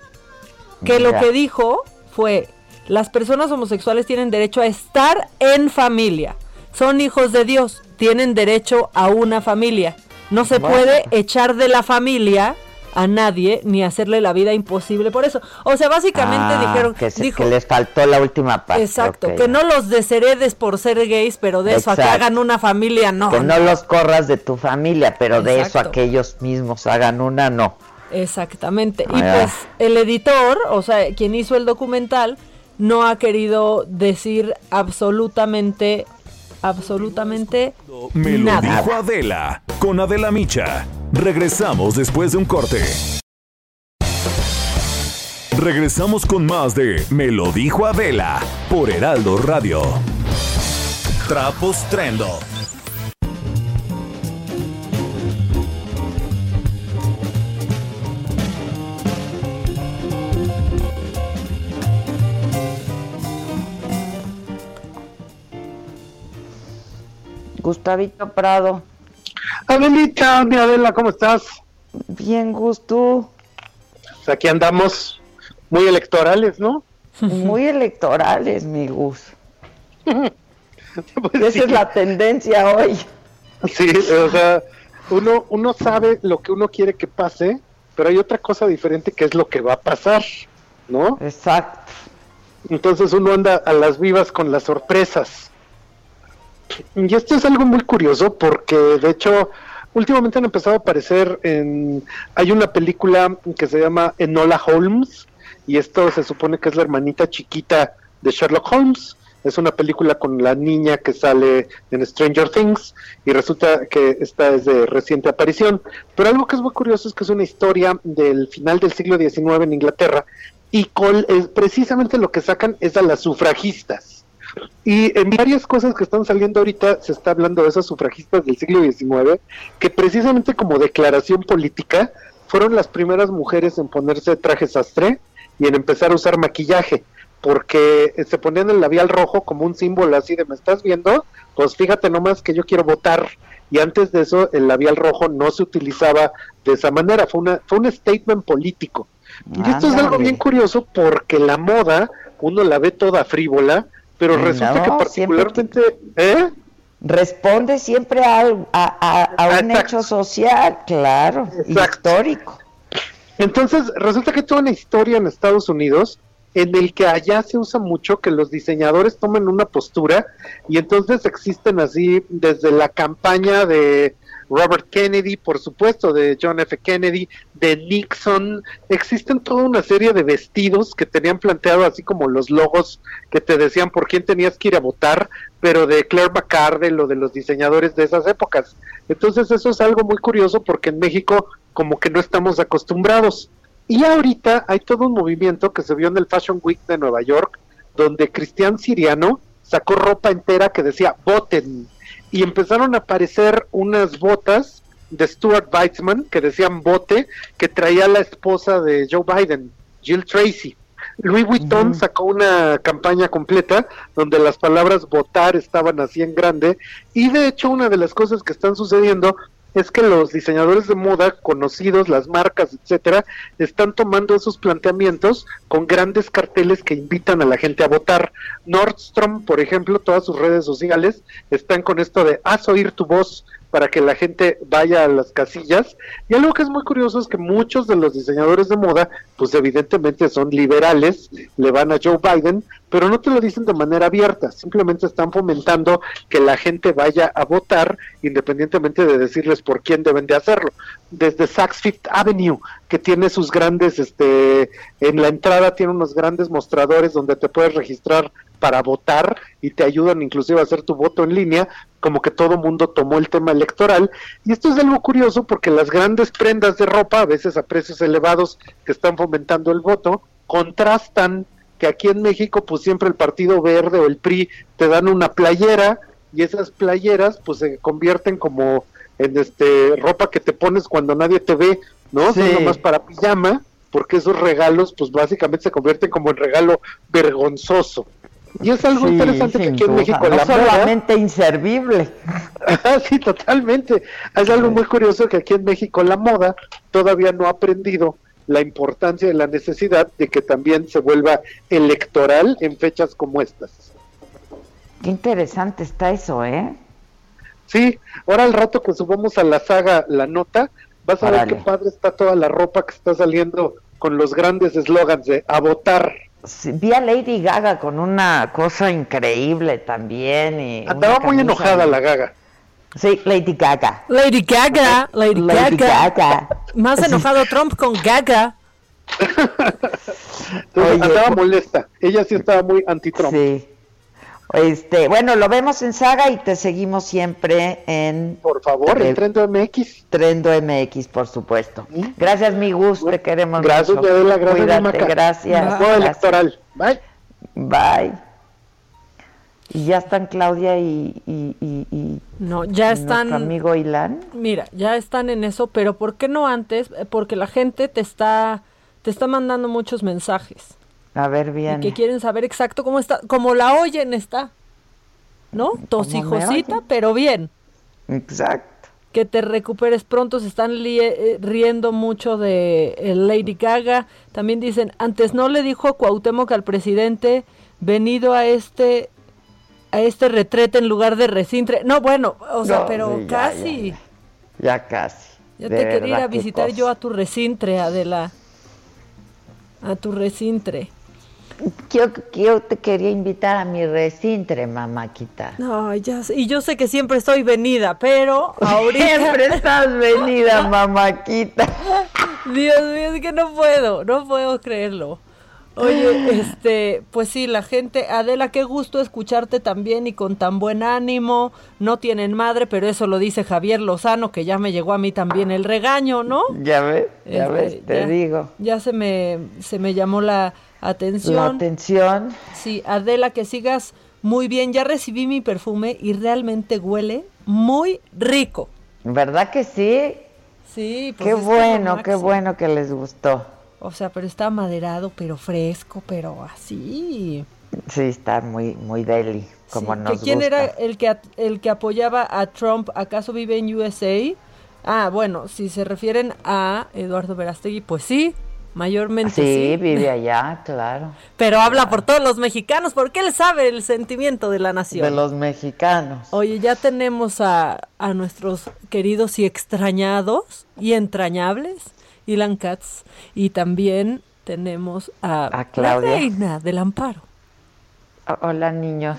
S4: Que lo que dijo fue, las personas homosexuales tienen derecho a estar en familia. Son hijos de Dios, tienen derecho a una familia. No se
S3: Bueno.
S4: puede echar de la familia a nadie ni hacerle la vida imposible por eso. O sea, básicamente
S3: Ah,
S4: dijeron,
S3: que, se-
S4: dijo,
S3: que les faltó la última parte.
S4: Exacto, que no los desheredes por ser gays, pero de eso a que hagan una familia, no.
S3: que no los corras de tu familia, pero de eso a que ellos mismos hagan una, no.
S4: Exactamente. Y
S3: Ah.
S4: pues el editor, o sea, quien hizo el documental, no ha querido decir absolutamente, absolutamente
S2: Me lo
S4: nada.
S2: dijo Adela. Con Adela Micha. Regresamos después de un corte. Regresamos con más de Me lo dijo Adela por Heraldo Radio. Trapos Trendo.
S3: Gustavito Prado.
S19: Adelita, mi Adela, ¿cómo estás?
S3: Bien, Gusto.
S19: Pues aquí andamos muy electorales, ¿no?
S3: Muy electorales, mi Gus.
S19: Pues
S3: Esa
S19: sí.
S3: es la tendencia hoy.
S19: Sí, o sea, uno, uno sabe lo que uno quiere que pase, pero hay otra cosa diferente que es lo que va a pasar, ¿no?
S3: Exacto.
S19: Entonces uno anda a las vivas con las sorpresas. Y esto es algo muy curioso porque de hecho últimamente han empezado a aparecer en... Hay una película que se llama Enola Holmes y esto se supone que es la hermanita chiquita de Sherlock Holmes. Es una película con la niña que sale en Stranger Things y resulta que esta es de reciente aparición. Pero algo que es muy curioso es que es una historia del final del siglo XIX en Inglaterra y con, es precisamente lo que sacan es a las sufragistas. Y en varias cosas que están saliendo ahorita se está hablando de esas sufragistas del siglo XIX, que precisamente como declaración política fueron las primeras mujeres en ponerse traje sastre y en empezar a usar maquillaje, porque eh, se ponían el labial rojo como un símbolo así de me estás viendo, pues fíjate nomás que yo quiero votar. Y antes de eso el labial rojo no se utilizaba de esa manera, fue, una, fue un statement político. Y esto es algo bien curioso porque la moda uno la ve toda frívola, pero resulta
S3: No,
S19: que particularmente... ¿eh?
S3: Responde siempre a, a, a- un
S19: Exacto.
S3: hecho social, claro, histórico.
S19: Entonces, resulta que toda una historia en Estados Unidos en el que allá se usa mucho que los diseñadores tomen una postura y entonces existen así desde la campaña de Robert Kennedy, por supuesto, de John F. Kennedy, de Nixon, existen toda una serie de vestidos que tenían planteado así como los logos que te decían por quién tenías que ir a votar, pero de Claire McCardell o de los diseñadores de esas épocas. Entonces eso es algo muy curioso porque en México como que no estamos acostumbrados. Y ahorita hay todo un movimiento que se vio en el Fashion Week de Nueva York, donde Cristian Siriano sacó ropa entera que decía voten. Y empezaron a aparecer unas botas de Stuart Weitzman que decían vote, que traía la esposa de Joe Biden, Jill Tracy. Louis Vuitton sacó una campaña completa donde las palabras votar estaban así en grande y de hecho una de las cosas que están sucediendo es que los diseñadores de moda conocidos, las marcas, etcétera, están tomando esos planteamientos con grandes carteles que invitan a la gente a votar. Nordstrom, por ejemplo, todas sus redes sociales están con esto de haz oír tu voz, para que la gente vaya a las casillas. Y algo que es muy curioso es que muchos de los diseñadores de moda, pues evidentemente son liberales, le van a Joe Biden, pero no te lo dicen de manera abierta, simplemente están fomentando que la gente vaya a votar independientemente de decirles por quién deben de hacerlo. Desde Saks Fifth Avenue, que tiene sus grandes, este, en la entrada tiene unos grandes mostradores donde te puedes registrar para votar y te ayudan inclusive a hacer tu voto en línea, como que todo mundo tomó el tema electoral. Y esto es algo curioso porque las grandes prendas de ropa, a veces a precios elevados que están fomentando el voto, contrastan que aquí en México pues siempre el Partido Verde o el PRI te dan una playera y esas playeras pues se convierten como en este ropa que te pones cuando nadie te ve, ¿no? Sí. nomás para pijama, porque esos regalos pues básicamente se convierten como en regalo vergonzoso. Y es algo interesante que aquí en México
S3: no la solamente inservible.
S19: sí, totalmente. Es algo muy curioso que aquí en México la moda todavía no ha aprendido la importancia de la necesidad de que también se vuelva electoral en fechas como estas.
S3: Qué interesante está eso, ¿eh?
S19: Sí, ahora al rato que subamos a la saga la nota, vas a ver qué padre está toda la ropa que está saliendo con los grandes eslogans de a votar
S3: vi a Lady Gaga con una cosa increíble también. Y
S19: Andaba muy enojada la Gaga.
S3: Sí, Lady Gaga.
S4: Lady Gaga, Lady, Gaga. Más enojado Trump con Gaga.
S19: andaba pues molesta. Ella sí estaba muy anti-Trump. Sí.
S3: Este, bueno, lo vemos en Saga y te seguimos siempre en...
S19: Por favor, en Trendo MX.
S3: Trendo MX, por supuesto. Gracias, mi gusto, te queremos
S19: gracias,
S3: mucho.
S19: gracias,
S3: Cuídate, gracias.
S19: Bye. electoral. Bye.
S3: Bye. Y ya están Claudia y, y, y,
S4: no, ya están
S3: amigo Ilan.
S4: Mira, ya están en eso, pero ¿por qué no antes? Porque la gente te está te está mandando muchos mensajes.
S3: A ver bien.
S4: que quieren saber exacto cómo está, como la oyen está. ¿No? Tosijosita, pero bien.
S3: Exacto.
S4: Que te recuperes pronto, se están eh, riendo mucho de eh, Lady Gaga. También dicen, antes no le dijo Cuauhtémoc al presidente, venido a este a este retrete en lugar de recintre. No, bueno, o sea, pero casi.
S3: Ya, casi.
S4: Ya te quería ir a visitar yo a tu recintre, Adela. A tu recintre.
S3: Yo, yo te quería invitar a mi recintre, mamáquita.
S4: No, ya sé, y yo sé que siempre estoy venida, pero ahorita...
S3: siempre estás venida, mamáquita.
S4: Dios mío, es que no puedo, no puedo creerlo. Oye, este, pues sí, la gente, Adela, qué gusto escucharte también y con tan buen ánimo. No tienen madre, pero eso lo dice Javier Lozano, que ya me llegó a mí también el regaño, ¿no?
S3: Ya ves, ya este, ves, te digo.
S4: Ya se me, se me llamó la, Atención.
S3: La atención.
S4: Sí, Adela, que sigas muy bien. Ya recibí mi perfume y realmente huele muy rico.
S3: ¿Verdad que sí?
S4: Sí,
S3: pues Qué bueno, qué bueno que les gustó.
S4: O sea, pero está maderado, pero fresco, pero así.
S3: Sí, está muy, muy deli, como sí, nos
S4: ¿Quién era el que, el que apoyaba a Trump? ¿Acaso vive en USA? Ah, bueno, si se refieren a Eduardo Verastegui, pues sí, Mayormente
S3: sí. vive allá, claro.
S4: Pero habla por todos los mexicanos, porque él sabe el sentimiento de la nación.
S3: De los mexicanos.
S4: Oye, ya tenemos a, a nuestros queridos y extrañados y entrañables, Ilan Katz, y también tenemos a,
S3: a Claudia.
S4: la reina del amparo.
S3: Hola, niños.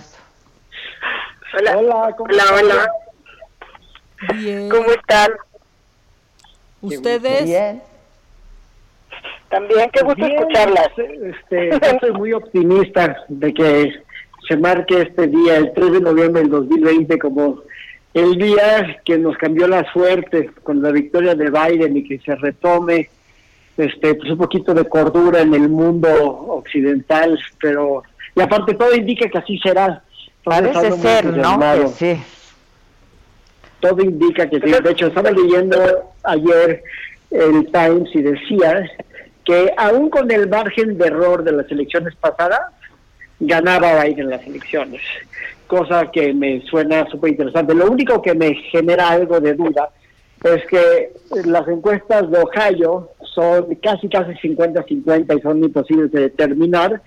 S11: Hola, hola, ¿cómo hola, hola.
S4: Bien.
S11: ¿Cómo están?
S4: ¿Ustedes?
S3: Bien.
S11: También, qué gusto escucharlas.
S20: Este, yo soy muy optimista de que se marque este día, el 3 de noviembre del 2020, como el día que nos cambió la suerte con la victoria de Biden y que se retome este pues un poquito de cordura en el mundo occidental, pero y aparte todo indica que así será.
S3: Parece ser, ¿no? sí.
S20: Todo indica que sí. De hecho, estaba leyendo ayer el Times y decía que aún con el margen de error de las elecciones pasadas, ganaba Biden las elecciones, cosa que me suena súper interesante. Lo único que me genera algo de duda es que las encuestas de Ohio son casi casi 50-50 y son imposibles de determinar.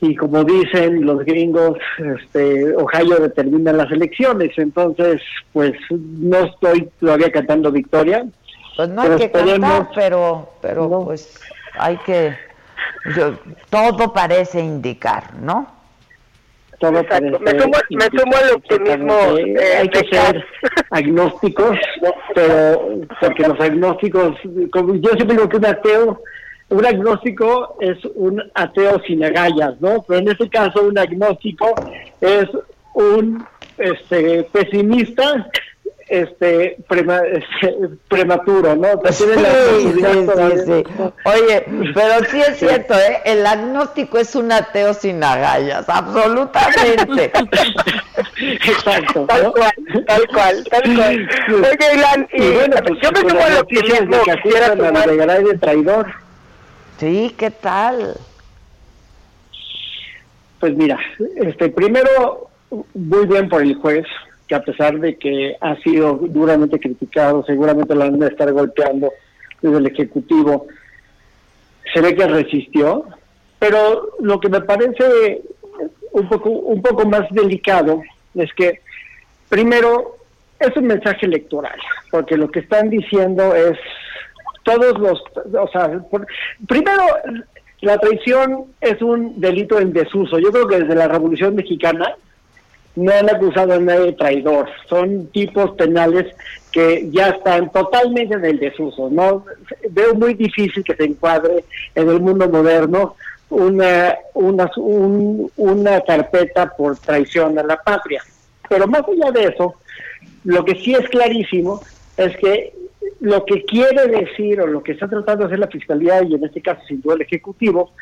S20: Y como dicen los gringos, este, Ohio determina las elecciones. Entonces, pues no estoy todavía cantando victoria.
S3: Pues no hay que cantar, pero, pero pues hay que... todo parece indicar, ¿no?
S20: me,
S21: sumo, al optimismo.
S20: Eh, hay que ser agnósticos, pero porque los agnósticos, como yo siempre digo que un ateo, un agnóstico es un ateo sin agallas, ¿no? Pero en este caso un agnóstico es un este pesimista este, este, prematuro, ¿no?
S3: Sí, sí, Oye, pero sí es cierto, ¿eh? El agnóstico es un ateo sin agallas, absolutamente.
S20: Exacto.
S21: Tal cual, tal cual, tal cual. Oye, Ilan, y, bueno, pues, yo me sumo a lo que quisiera
S20: tomar. de traidor.
S3: Sí, ¿qué tal?
S20: Pues mira, este, primero, muy bien por el juez, a pesar de que ha sido duramente criticado, seguramente lo van a estar golpeando desde el Ejecutivo, se ve que resistió, pero lo que me parece un poco, un poco más delicado es que, primero, es un mensaje electoral, porque lo que están diciendo es todos los, o sea, primero, la traición es un delito en desuso. Yo creo que desde la Revolución Mexicana no han acusado a nadie de traidor. Son tipos penales que ya están totalmente en el desuso. No veo muy difícil que se encuadre en el mundo moderno una una una carpeta por traición a la patria. Pero más allá de eso, lo que sí es clarísimo es que lo que quiere decir o lo que está tratando de hacer la fiscalía y en este caso sin duda el ejecutivo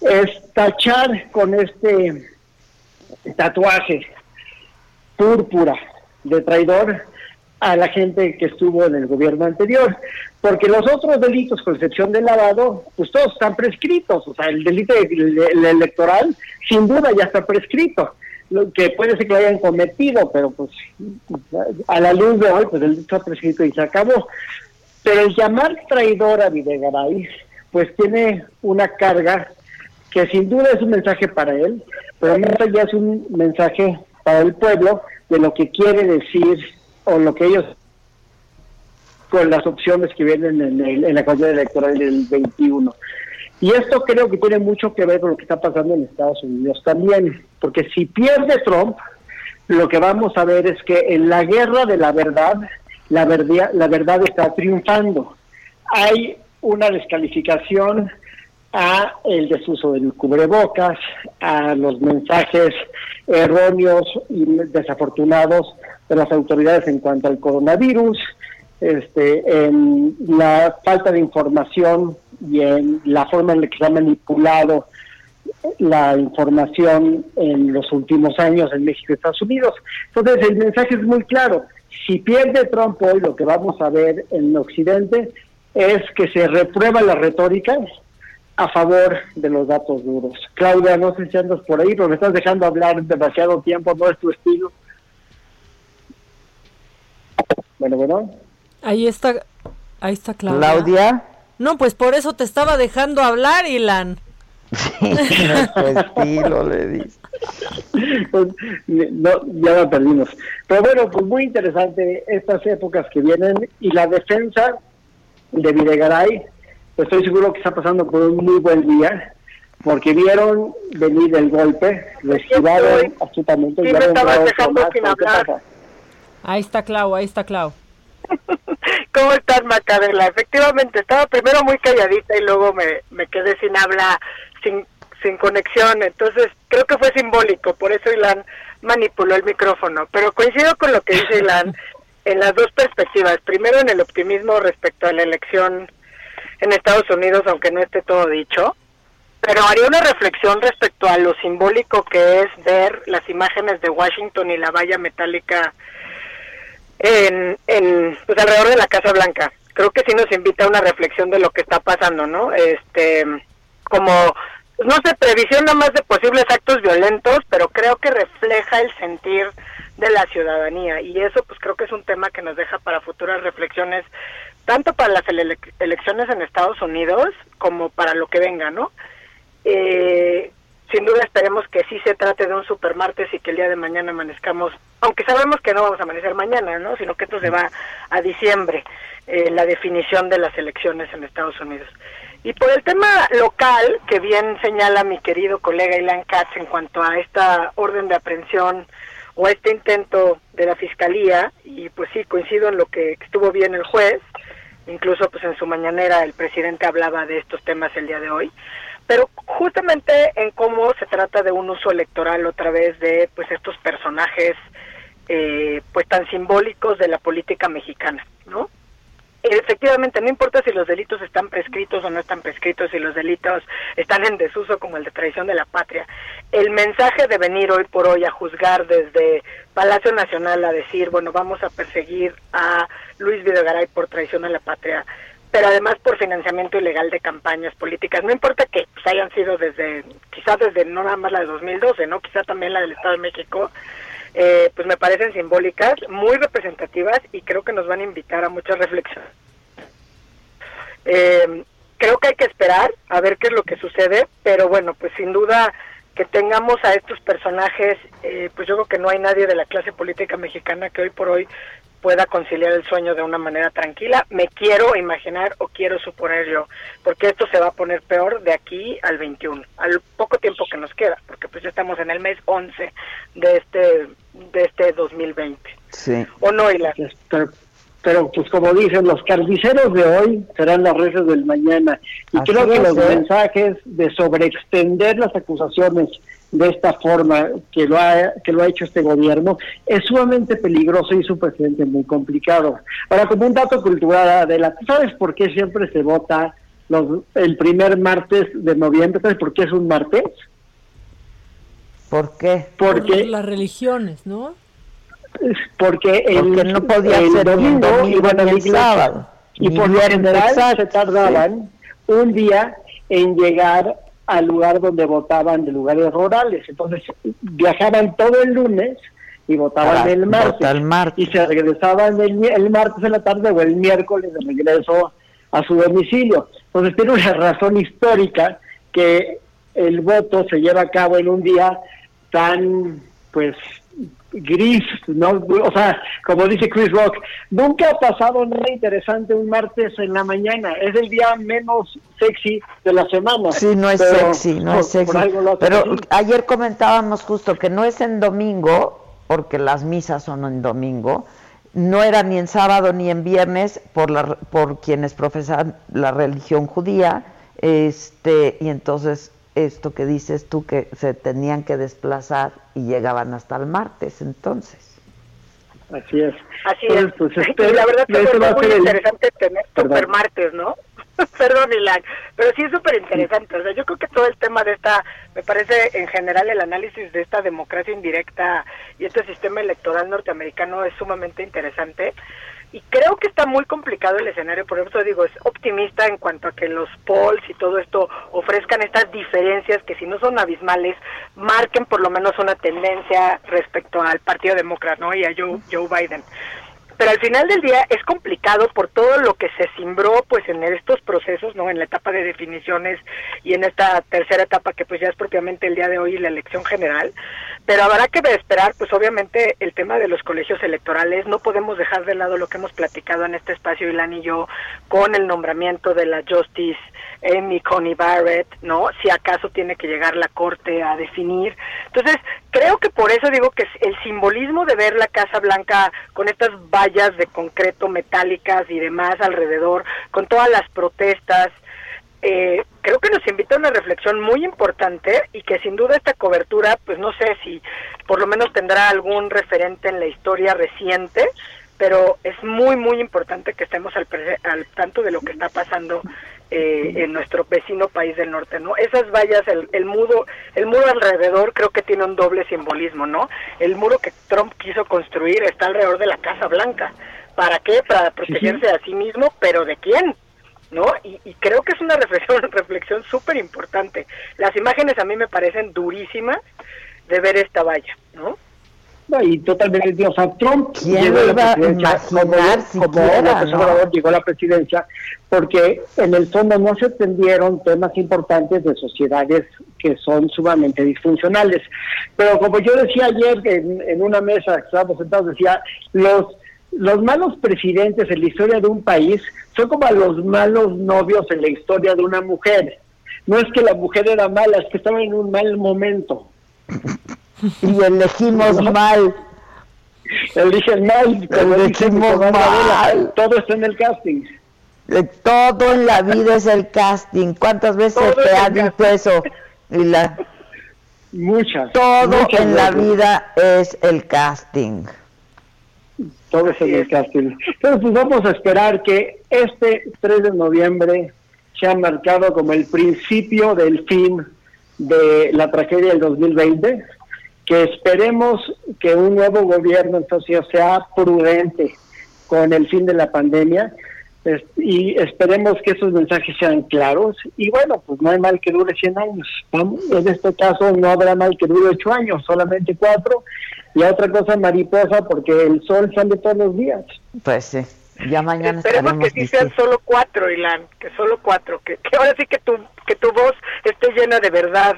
S20: es tachar con este tatuaje púrpura de traidor a la gente que estuvo en el gobierno anterior, porque los otros delitos, con excepción del lavado, pues todos están prescritos, o sea, el delito electoral sin duda ya está prescrito, lo que puede ser que lo hayan cometido, pero pues a la luz de hoy, pues el delito está prescrito y se acabó. Pero el llamar traidor a Videgaray, pues tiene una carga que sin duda es un mensaje para él, pero allá es un mensaje para el pueblo de lo que quiere decir o lo que ellos con las opciones que vienen en, la campaña electoral del 21. Y esto creo que tiene mucho que ver con lo que está pasando en Estados Unidos también, porque si pierde Trump, lo que vamos a ver es que en la guerra de la verdad, la verdad, la verdad está triunfando. Hay una descalificación a el desuso del cubrebocas, a los mensajes erróneos y desafortunados de las autoridades en cuanto al coronavirus, este, en la falta de información y en la forma en la que se ha manipulado la información en los últimos años en México y Estados Unidos. Entonces el mensaje es muy claro. Si pierde Trump hoy, lo que vamos a ver en Occidente es que se reprueba la retórica, a favor de los datos duros. Claudia, no sé si andas por ahí, pero me estás dejando hablar demasiado tiempo, no es tu estilo. Bueno, bueno.
S4: Ahí está, ahí está Claudia.
S3: Claudia.
S4: No, pues por eso te estaba dejando hablar, Ilan.
S3: Sí, no es tu estilo, le dice.
S20: Pues, no, ya la perdimos. Pero bueno, pues muy interesante estas épocas que vienen y la defensa de Videgaray estoy seguro que está pasando por un muy buen día, porque vieron venir el golpe, lo esquivaron absolutamente.
S21: Sí, me estabas dejando sin hablar.
S4: Ahí está Clau, ahí está Clau.
S21: ¿Cómo estás, Macadela? Efectivamente, estaba primero muy calladita y luego me, me quedé sin habla, sin, sin conexión. Entonces, creo que fue simbólico, por eso Ilan manipuló el micrófono. Pero coincido con lo que dice Ilan en las dos perspectivas. Primero, en el optimismo respecto a la elección en Estados Unidos, aunque no esté todo dicho. Pero haría una reflexión respecto a lo simbólico que es ver las imágenes de Washington y la valla metálica en, en pues alrededor de la Casa Blanca. Creo que sí nos invita a una reflexión de lo que está pasando, ¿no? Este, como no se previsión nada más de posibles actos violentos, pero creo que refleja el sentir de la ciudadanía y eso pues creo que es un tema que nos deja para futuras reflexiones tanto para las elecciones en Estados Unidos como para lo que venga, ¿no? Eh, sin duda esperemos que sí se trate de un supermartes y que el día de mañana amanezcamos, aunque sabemos que no vamos a amanecer mañana, ¿no? Sino que esto se va a diciembre, eh, la definición de las elecciones en Estados Unidos. Y por el tema local, que bien señala mi querido colega Ilan Katz en cuanto a esta orden de aprehensión o este intento de la fiscalía, y pues sí, coincido en lo que estuvo bien el juez, incluso pues en su mañanera el presidente hablaba de estos temas el día de hoy, pero justamente en cómo se trata de un uso electoral otra vez de pues estos personajes eh, pues tan simbólicos de la política mexicana, ¿no? Efectivamente, no importa si los delitos están prescritos o no están prescritos, si los delitos están en desuso como el de traición de la patria. El mensaje de venir hoy por hoy a juzgar desde Palacio Nacional a decir, bueno, vamos a perseguir a Luis Videgaray por traición a la patria, pero además por financiamiento ilegal de campañas políticas. No importa que pues, hayan sido desde, quizás desde no nada más la de 2012, ¿no? Quizá también la del Estado de México, eh, pues me parecen simbólicas, muy representativas y creo que nos van a invitar a muchas reflexiones. Eh, creo que hay que esperar a ver qué es lo que sucede, pero bueno, pues sin duda que tengamos a estos personajes, eh, pues yo creo que no hay nadie de la clase política mexicana que hoy por hoy pueda conciliar el sueño de una manera tranquila. Me quiero imaginar o quiero suponer yo, porque esto se va a poner peor de aquí al 21, al poco tiempo que nos queda, porque pues ya estamos en el mes 11 de este de este 2020.
S3: Sí.
S21: ¿O no, Ilar?
S20: Pero, pero, pues como dicen, los carniceros de hoy serán las redes del mañana. Y creo que los mensajes de sobreextender las acusaciones de esta forma que lo ha que lo ha hecho este gobierno es sumamente peligroso y su presidente muy complicado. Ahora, como un dato cultural, de la ¿sabes por qué siempre se vota los, el primer martes de noviembre? ¿Sabes por qué es un martes?
S3: ¿Por qué?
S4: Porque Por las religiones, ¿no?
S20: Porque, el,
S3: no podía ser domingo, iban a sábado.
S20: Y por lo general se tardaban un día en llegar al lugar donde votaban de lugares rurales. Entonces viajaban todo el lunes y votaban el, martes, y se regresaban el, martes en la tarde o el miércoles de regreso a su domicilio. Entonces tiene una razón histórica que el voto se lleva a cabo en un día tan pues gris, ¿no? O sea, como dice Chris Rock, nunca ha pasado nada interesante un martes en la mañana, es el día menos sexy de la semana.
S3: Sí, no es sexy, no es sexy. Pero ayer comentábamos justo que no es en domingo, porque las misas son en domingo, no era ni en sábado ni en viernes por, la, por quienes profesan la religión judía, este, y entonces esto que dices tú que se tenían que desplazar y llegaban hasta el martes entonces.
S20: Así es.
S21: Así es. Pues, este, la verdad que es muy interesante tener super martes, ¿no? Perdón, Ilan, pero sí es súper interesante. O sea, yo creo que todo el tema de esta, me parece en general el análisis de esta democracia indirecta y este sistema electoral norteamericano es sumamente interesante y creo que está muy complicado el escenario, por eso digo, es optimista en cuanto a que los polls y todo esto ofrezcan estas diferencias que si no son abismales, marquen por lo menos una tendencia respecto al Partido Demócrata ¿no? y a Joe, Joe Biden pero al final del día es complicado por todo lo que se simbró pues en estos procesos, ¿no? En la etapa de definiciones y en esta tercera etapa que pues ya es propiamente el día de hoy la elección general, pero habrá que esperar pues obviamente el tema de los colegios electorales, no podemos dejar de lado lo que hemos platicado en este espacio Ilan y yo con el nombramiento de la Justice Amy Coney Barrett, ¿no? Si acaso tiene que llegar la corte a definir. Entonces, creo que por eso digo que el simbolismo de ver la Casa Blanca con estas vallas de concreto metálicas y demás alrededor, con todas las protestas, eh, creo que nos invita a una reflexión muy importante y que sin duda esta cobertura, pues no sé si por lo menos tendrá algún referente en la historia reciente, pero es muy, muy importante que estemos al, al tanto de lo que está pasando eh, en nuestro vecino país del norte, ¿no? Esas vallas, el, el muro, el muro alrededor creo que tiene un doble simbolismo, ¿no? El muro que Trump quiso construir está alrededor de la Casa Blanca. ¿Para qué? Para protegerse a sí mismo, pero ¿de quién? ¿No? Y, y, creo que es una reflexión reflexión súper importante. Las imágenes a mí me parecen durísimas de ver esta valla, ¿no?
S20: y totalmente, o sea, Trump
S3: llegó a la presidencia como,
S20: como llegó a la presidencia porque en el fondo no se atendieron temas importantes de sociedades que son sumamente disfuncionales. Pero como yo decía ayer en, en una mesa que estábamos sentados, decía, los los malos presidentes en la historia de un país son como los malos novios en la historia de una mujer. No es que la mujer era mala, es que estaba en un mal momento.
S3: y elegimos mal.
S20: Eligen mal,
S3: elegimos mal.
S20: Todo está en el casting.
S3: Todo en la vida es el casting. ¿Cuántas veces te ha dicho eso? Y la...
S20: Muchas.
S3: Todo en la vida es el casting.
S20: Todo es en el casting. Entonces, pues vamos a esperar que este 3 de noviembre sea marcado como el principio del fin de la tragedia del 2020 que esperemos que un nuevo gobierno entonces sea prudente con el fin de la pandemia y esperemos que esos mensajes sean claros y bueno, pues no hay mal que dure 100 años. En este caso no habrá mal que dure 8 años, solamente 4 y otra cosa mariposa porque el sol sale todos los días.
S3: Pues sí. Ya mañana
S21: Esperemos que sí sean solo cuatro, Ilan, que solo cuatro, que, que ahora sí que tu, que tu voz esté llena de verdad.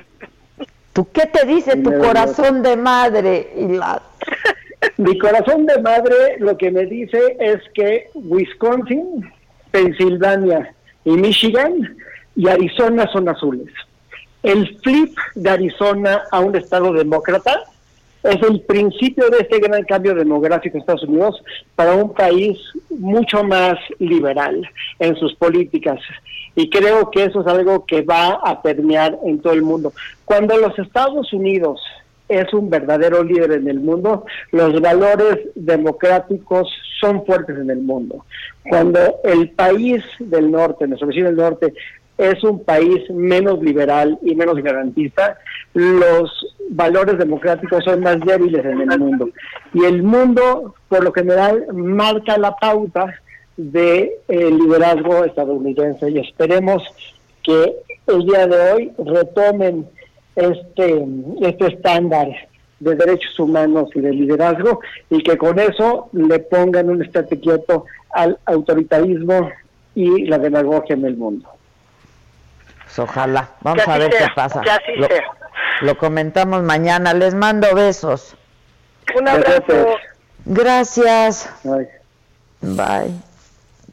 S3: ¿Tú qué te dice tu corazón de madre?
S20: Mi corazón de madre lo que me dice es que Wisconsin, Pensilvania y Michigan y Arizona son azules. El flip de Arizona a un estado demócrata es el principio de este gran cambio demográfico en Estados Unidos para un país mucho más liberal en sus políticas y creo que eso es algo que va a permear en todo el mundo. Cuando los Estados Unidos es un verdadero líder en el mundo, los valores democráticos son fuertes en el mundo. Cuando el país del norte, nuestro vecino del norte, es un país menos liberal y menos garantista, los valores democráticos son más débiles en el mundo. Y el mundo, por lo general, marca la pauta de eh, liderazgo estadounidense y esperemos que el día de hoy retomen este, este estándar de derechos humanos y de liderazgo y que con eso le pongan un estate quieto al autoritarismo y la demagogia en el mundo.
S3: Pues ojalá, vamos a ver qué pasa. Lo, comentamos mañana, les mando besos.
S21: Un abrazo.
S3: Gracias. Bye.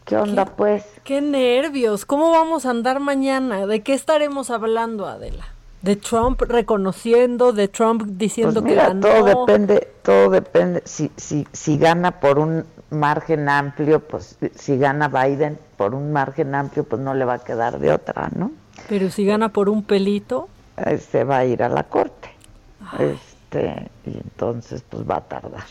S3: ¿Qué onda, pues?
S4: Qué nervios. ¿Cómo vamos a andar mañana? ¿De qué estaremos hablando, Adela? ¿De Trump reconociendo? ¿De Trump diciendo
S3: pues
S4: que ganó?
S3: Todo depende, todo depende. Si, si, si gana por un margen amplio, pues si gana Biden por un margen amplio, pues no le va a quedar de otra, ¿no?
S4: Pero si gana por un pelito.
S3: Eh, se va a ir a la corte. Este, y entonces, pues va a tardar.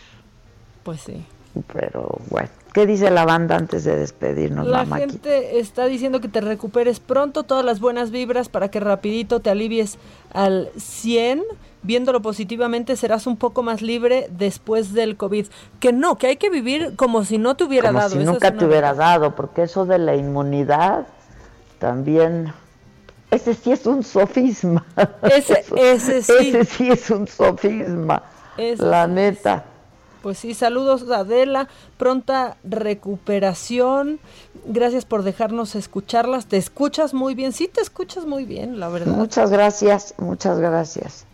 S4: Pues sí.
S3: Pero bueno. ¿Qué dice la banda antes de despedirnos?
S4: La gente está diciendo que te recuperes pronto, todas las buenas vibras para que rapidito te alivies al 100. Viéndolo positivamente serás un poco más libre después del COVID. Que no, que hay que vivir como si no te hubiera dado.
S3: Si nunca te hubiera dado, porque eso de la inmunidad también... Ese sí es un sofisma.
S4: Ese, ese sí.
S3: Ese sí es un sofisma. la neta.
S4: Pues sí, saludos Adela, pronta recuperación. Gracias por dejarnos escucharlas. Te escuchas muy bien, sí te escuchas muy bien, la verdad.
S3: Muchas gracias, muchas gracias.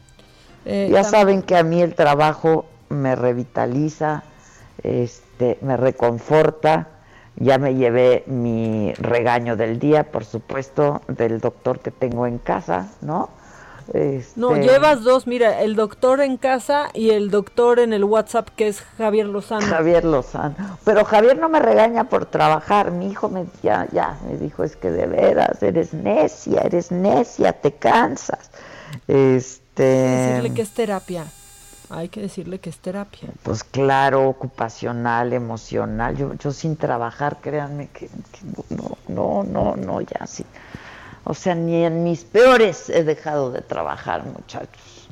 S3: Eh, ya saben que a mí el trabajo me revitaliza, este, me reconforta. Ya me llevé mi regaño del día, por supuesto, del doctor que tengo en casa, ¿no?
S4: No, este, llevas dos, mira, el doctor en casa y el doctor en el WhatsApp que es Javier Lozano.
S3: Javier Lozano. Pero Javier no me regaña por trabajar, mi hijo me, ya, ya, me dijo, es que de veras, eres necia, eres necia, te cansas. Este...
S4: Decirle que es terapia. Hay que decirle que es terapia.
S3: Pues claro, ocupacional, emocional. Yo, yo sin trabajar, créanme que, no, no, no, no, ya sí. O sea, ni en mis peores he dejado de trabajar, muchachos.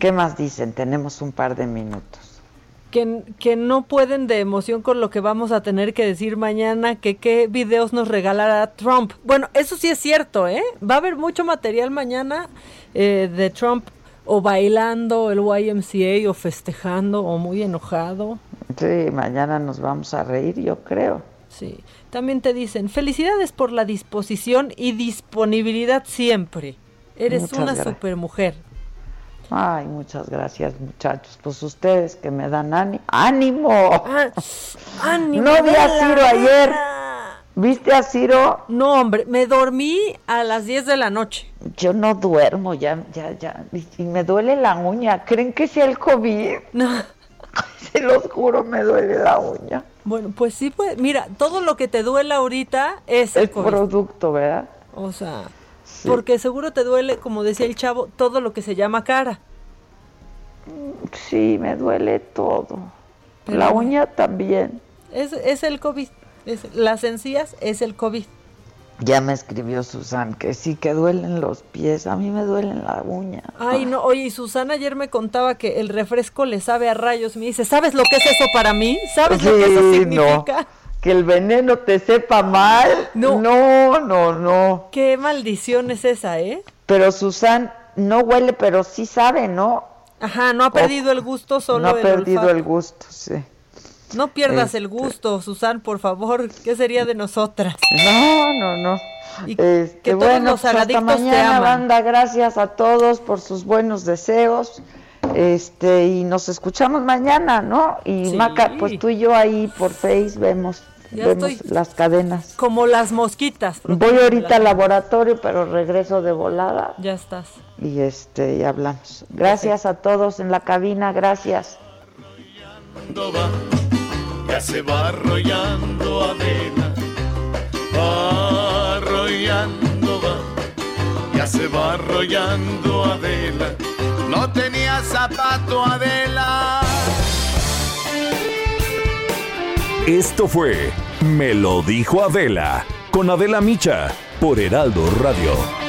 S3: ¿Qué más dicen? Tenemos un par de minutos.
S4: Que, que, no pueden de emoción con lo que vamos a tener que decir mañana, que qué videos nos regalará Trump. Bueno, eso sí es cierto, ¿eh? Va a haber mucho material mañana eh, de Trump o bailando el YMCA o festejando o muy enojado.
S3: Sí, mañana nos vamos a reír, yo creo.
S4: Sí. También te dicen, felicidades por la disposición y disponibilidad siempre. Eres una supermujer.
S3: Ay, muchas gracias, muchachos. Pues ustedes que me dan ánimo. ¡Ánimo! Ah,
S4: ¡Ánimo!
S3: No vi a Ciro ayer. ¿Viste a Ciro?
S4: No, hombre, me dormí a las 10 de la noche.
S3: Yo no duermo, ya, ya, ya. Y me duele la uña. ¿Creen que sea el COVID? No. Se los juro, me duele la uña.
S4: Bueno, pues sí, pues, mira, todo lo que te duele ahorita es
S3: el, producto, ¿verdad?
S4: O sea, porque seguro te duele, como decía el chavo, todo lo que se llama cara.
S3: Sí, me duele todo. la uña también.
S4: Es, es el COVID. Es, las encías es el COVID.
S3: Ya me escribió Susan que sí que duelen los pies, a mí me duelen la uña.
S4: Ay, no, oye, y Susana ayer me contaba que el refresco le sabe a rayos. Me dice, ¿sabes lo que es eso para mí? ¿Sabes lo que eso significa?
S3: Que el veneno te sepa mal. No, no, no, no.
S4: Qué maldición es esa, ¿eh?
S3: Pero Susan no huele, pero sí sabe, ¿no?
S4: Ajá, no ha perdido el gusto, solo No
S3: ha perdido el gusto, sí.
S4: No pierdas el este. gusto, Susan, por favor. ¿Qué sería de nosotras?
S3: No, no, no. este, que bueno, los pues hasta mañana, banda. Gracias a todos por sus buenos deseos. Este, y nos escuchamos mañana, ¿no? Y Maca, pues tú y yo ahí por Face vemos, vemos las cadenas.
S4: Como las mosquitas.
S3: Voy ahorita al laboratorio, pero regreso de volada.
S4: Ya estás.
S3: Y este, y hablamos. Gracias a todos en la cabina, gracias
S22: ya se va arrollando Adela, va arrollando va, ya se va arrollando Adela, no tenía zapato Adela.
S2: Esto fue Me lo dijo Adela, con Adela Micha, por Heraldo Radio.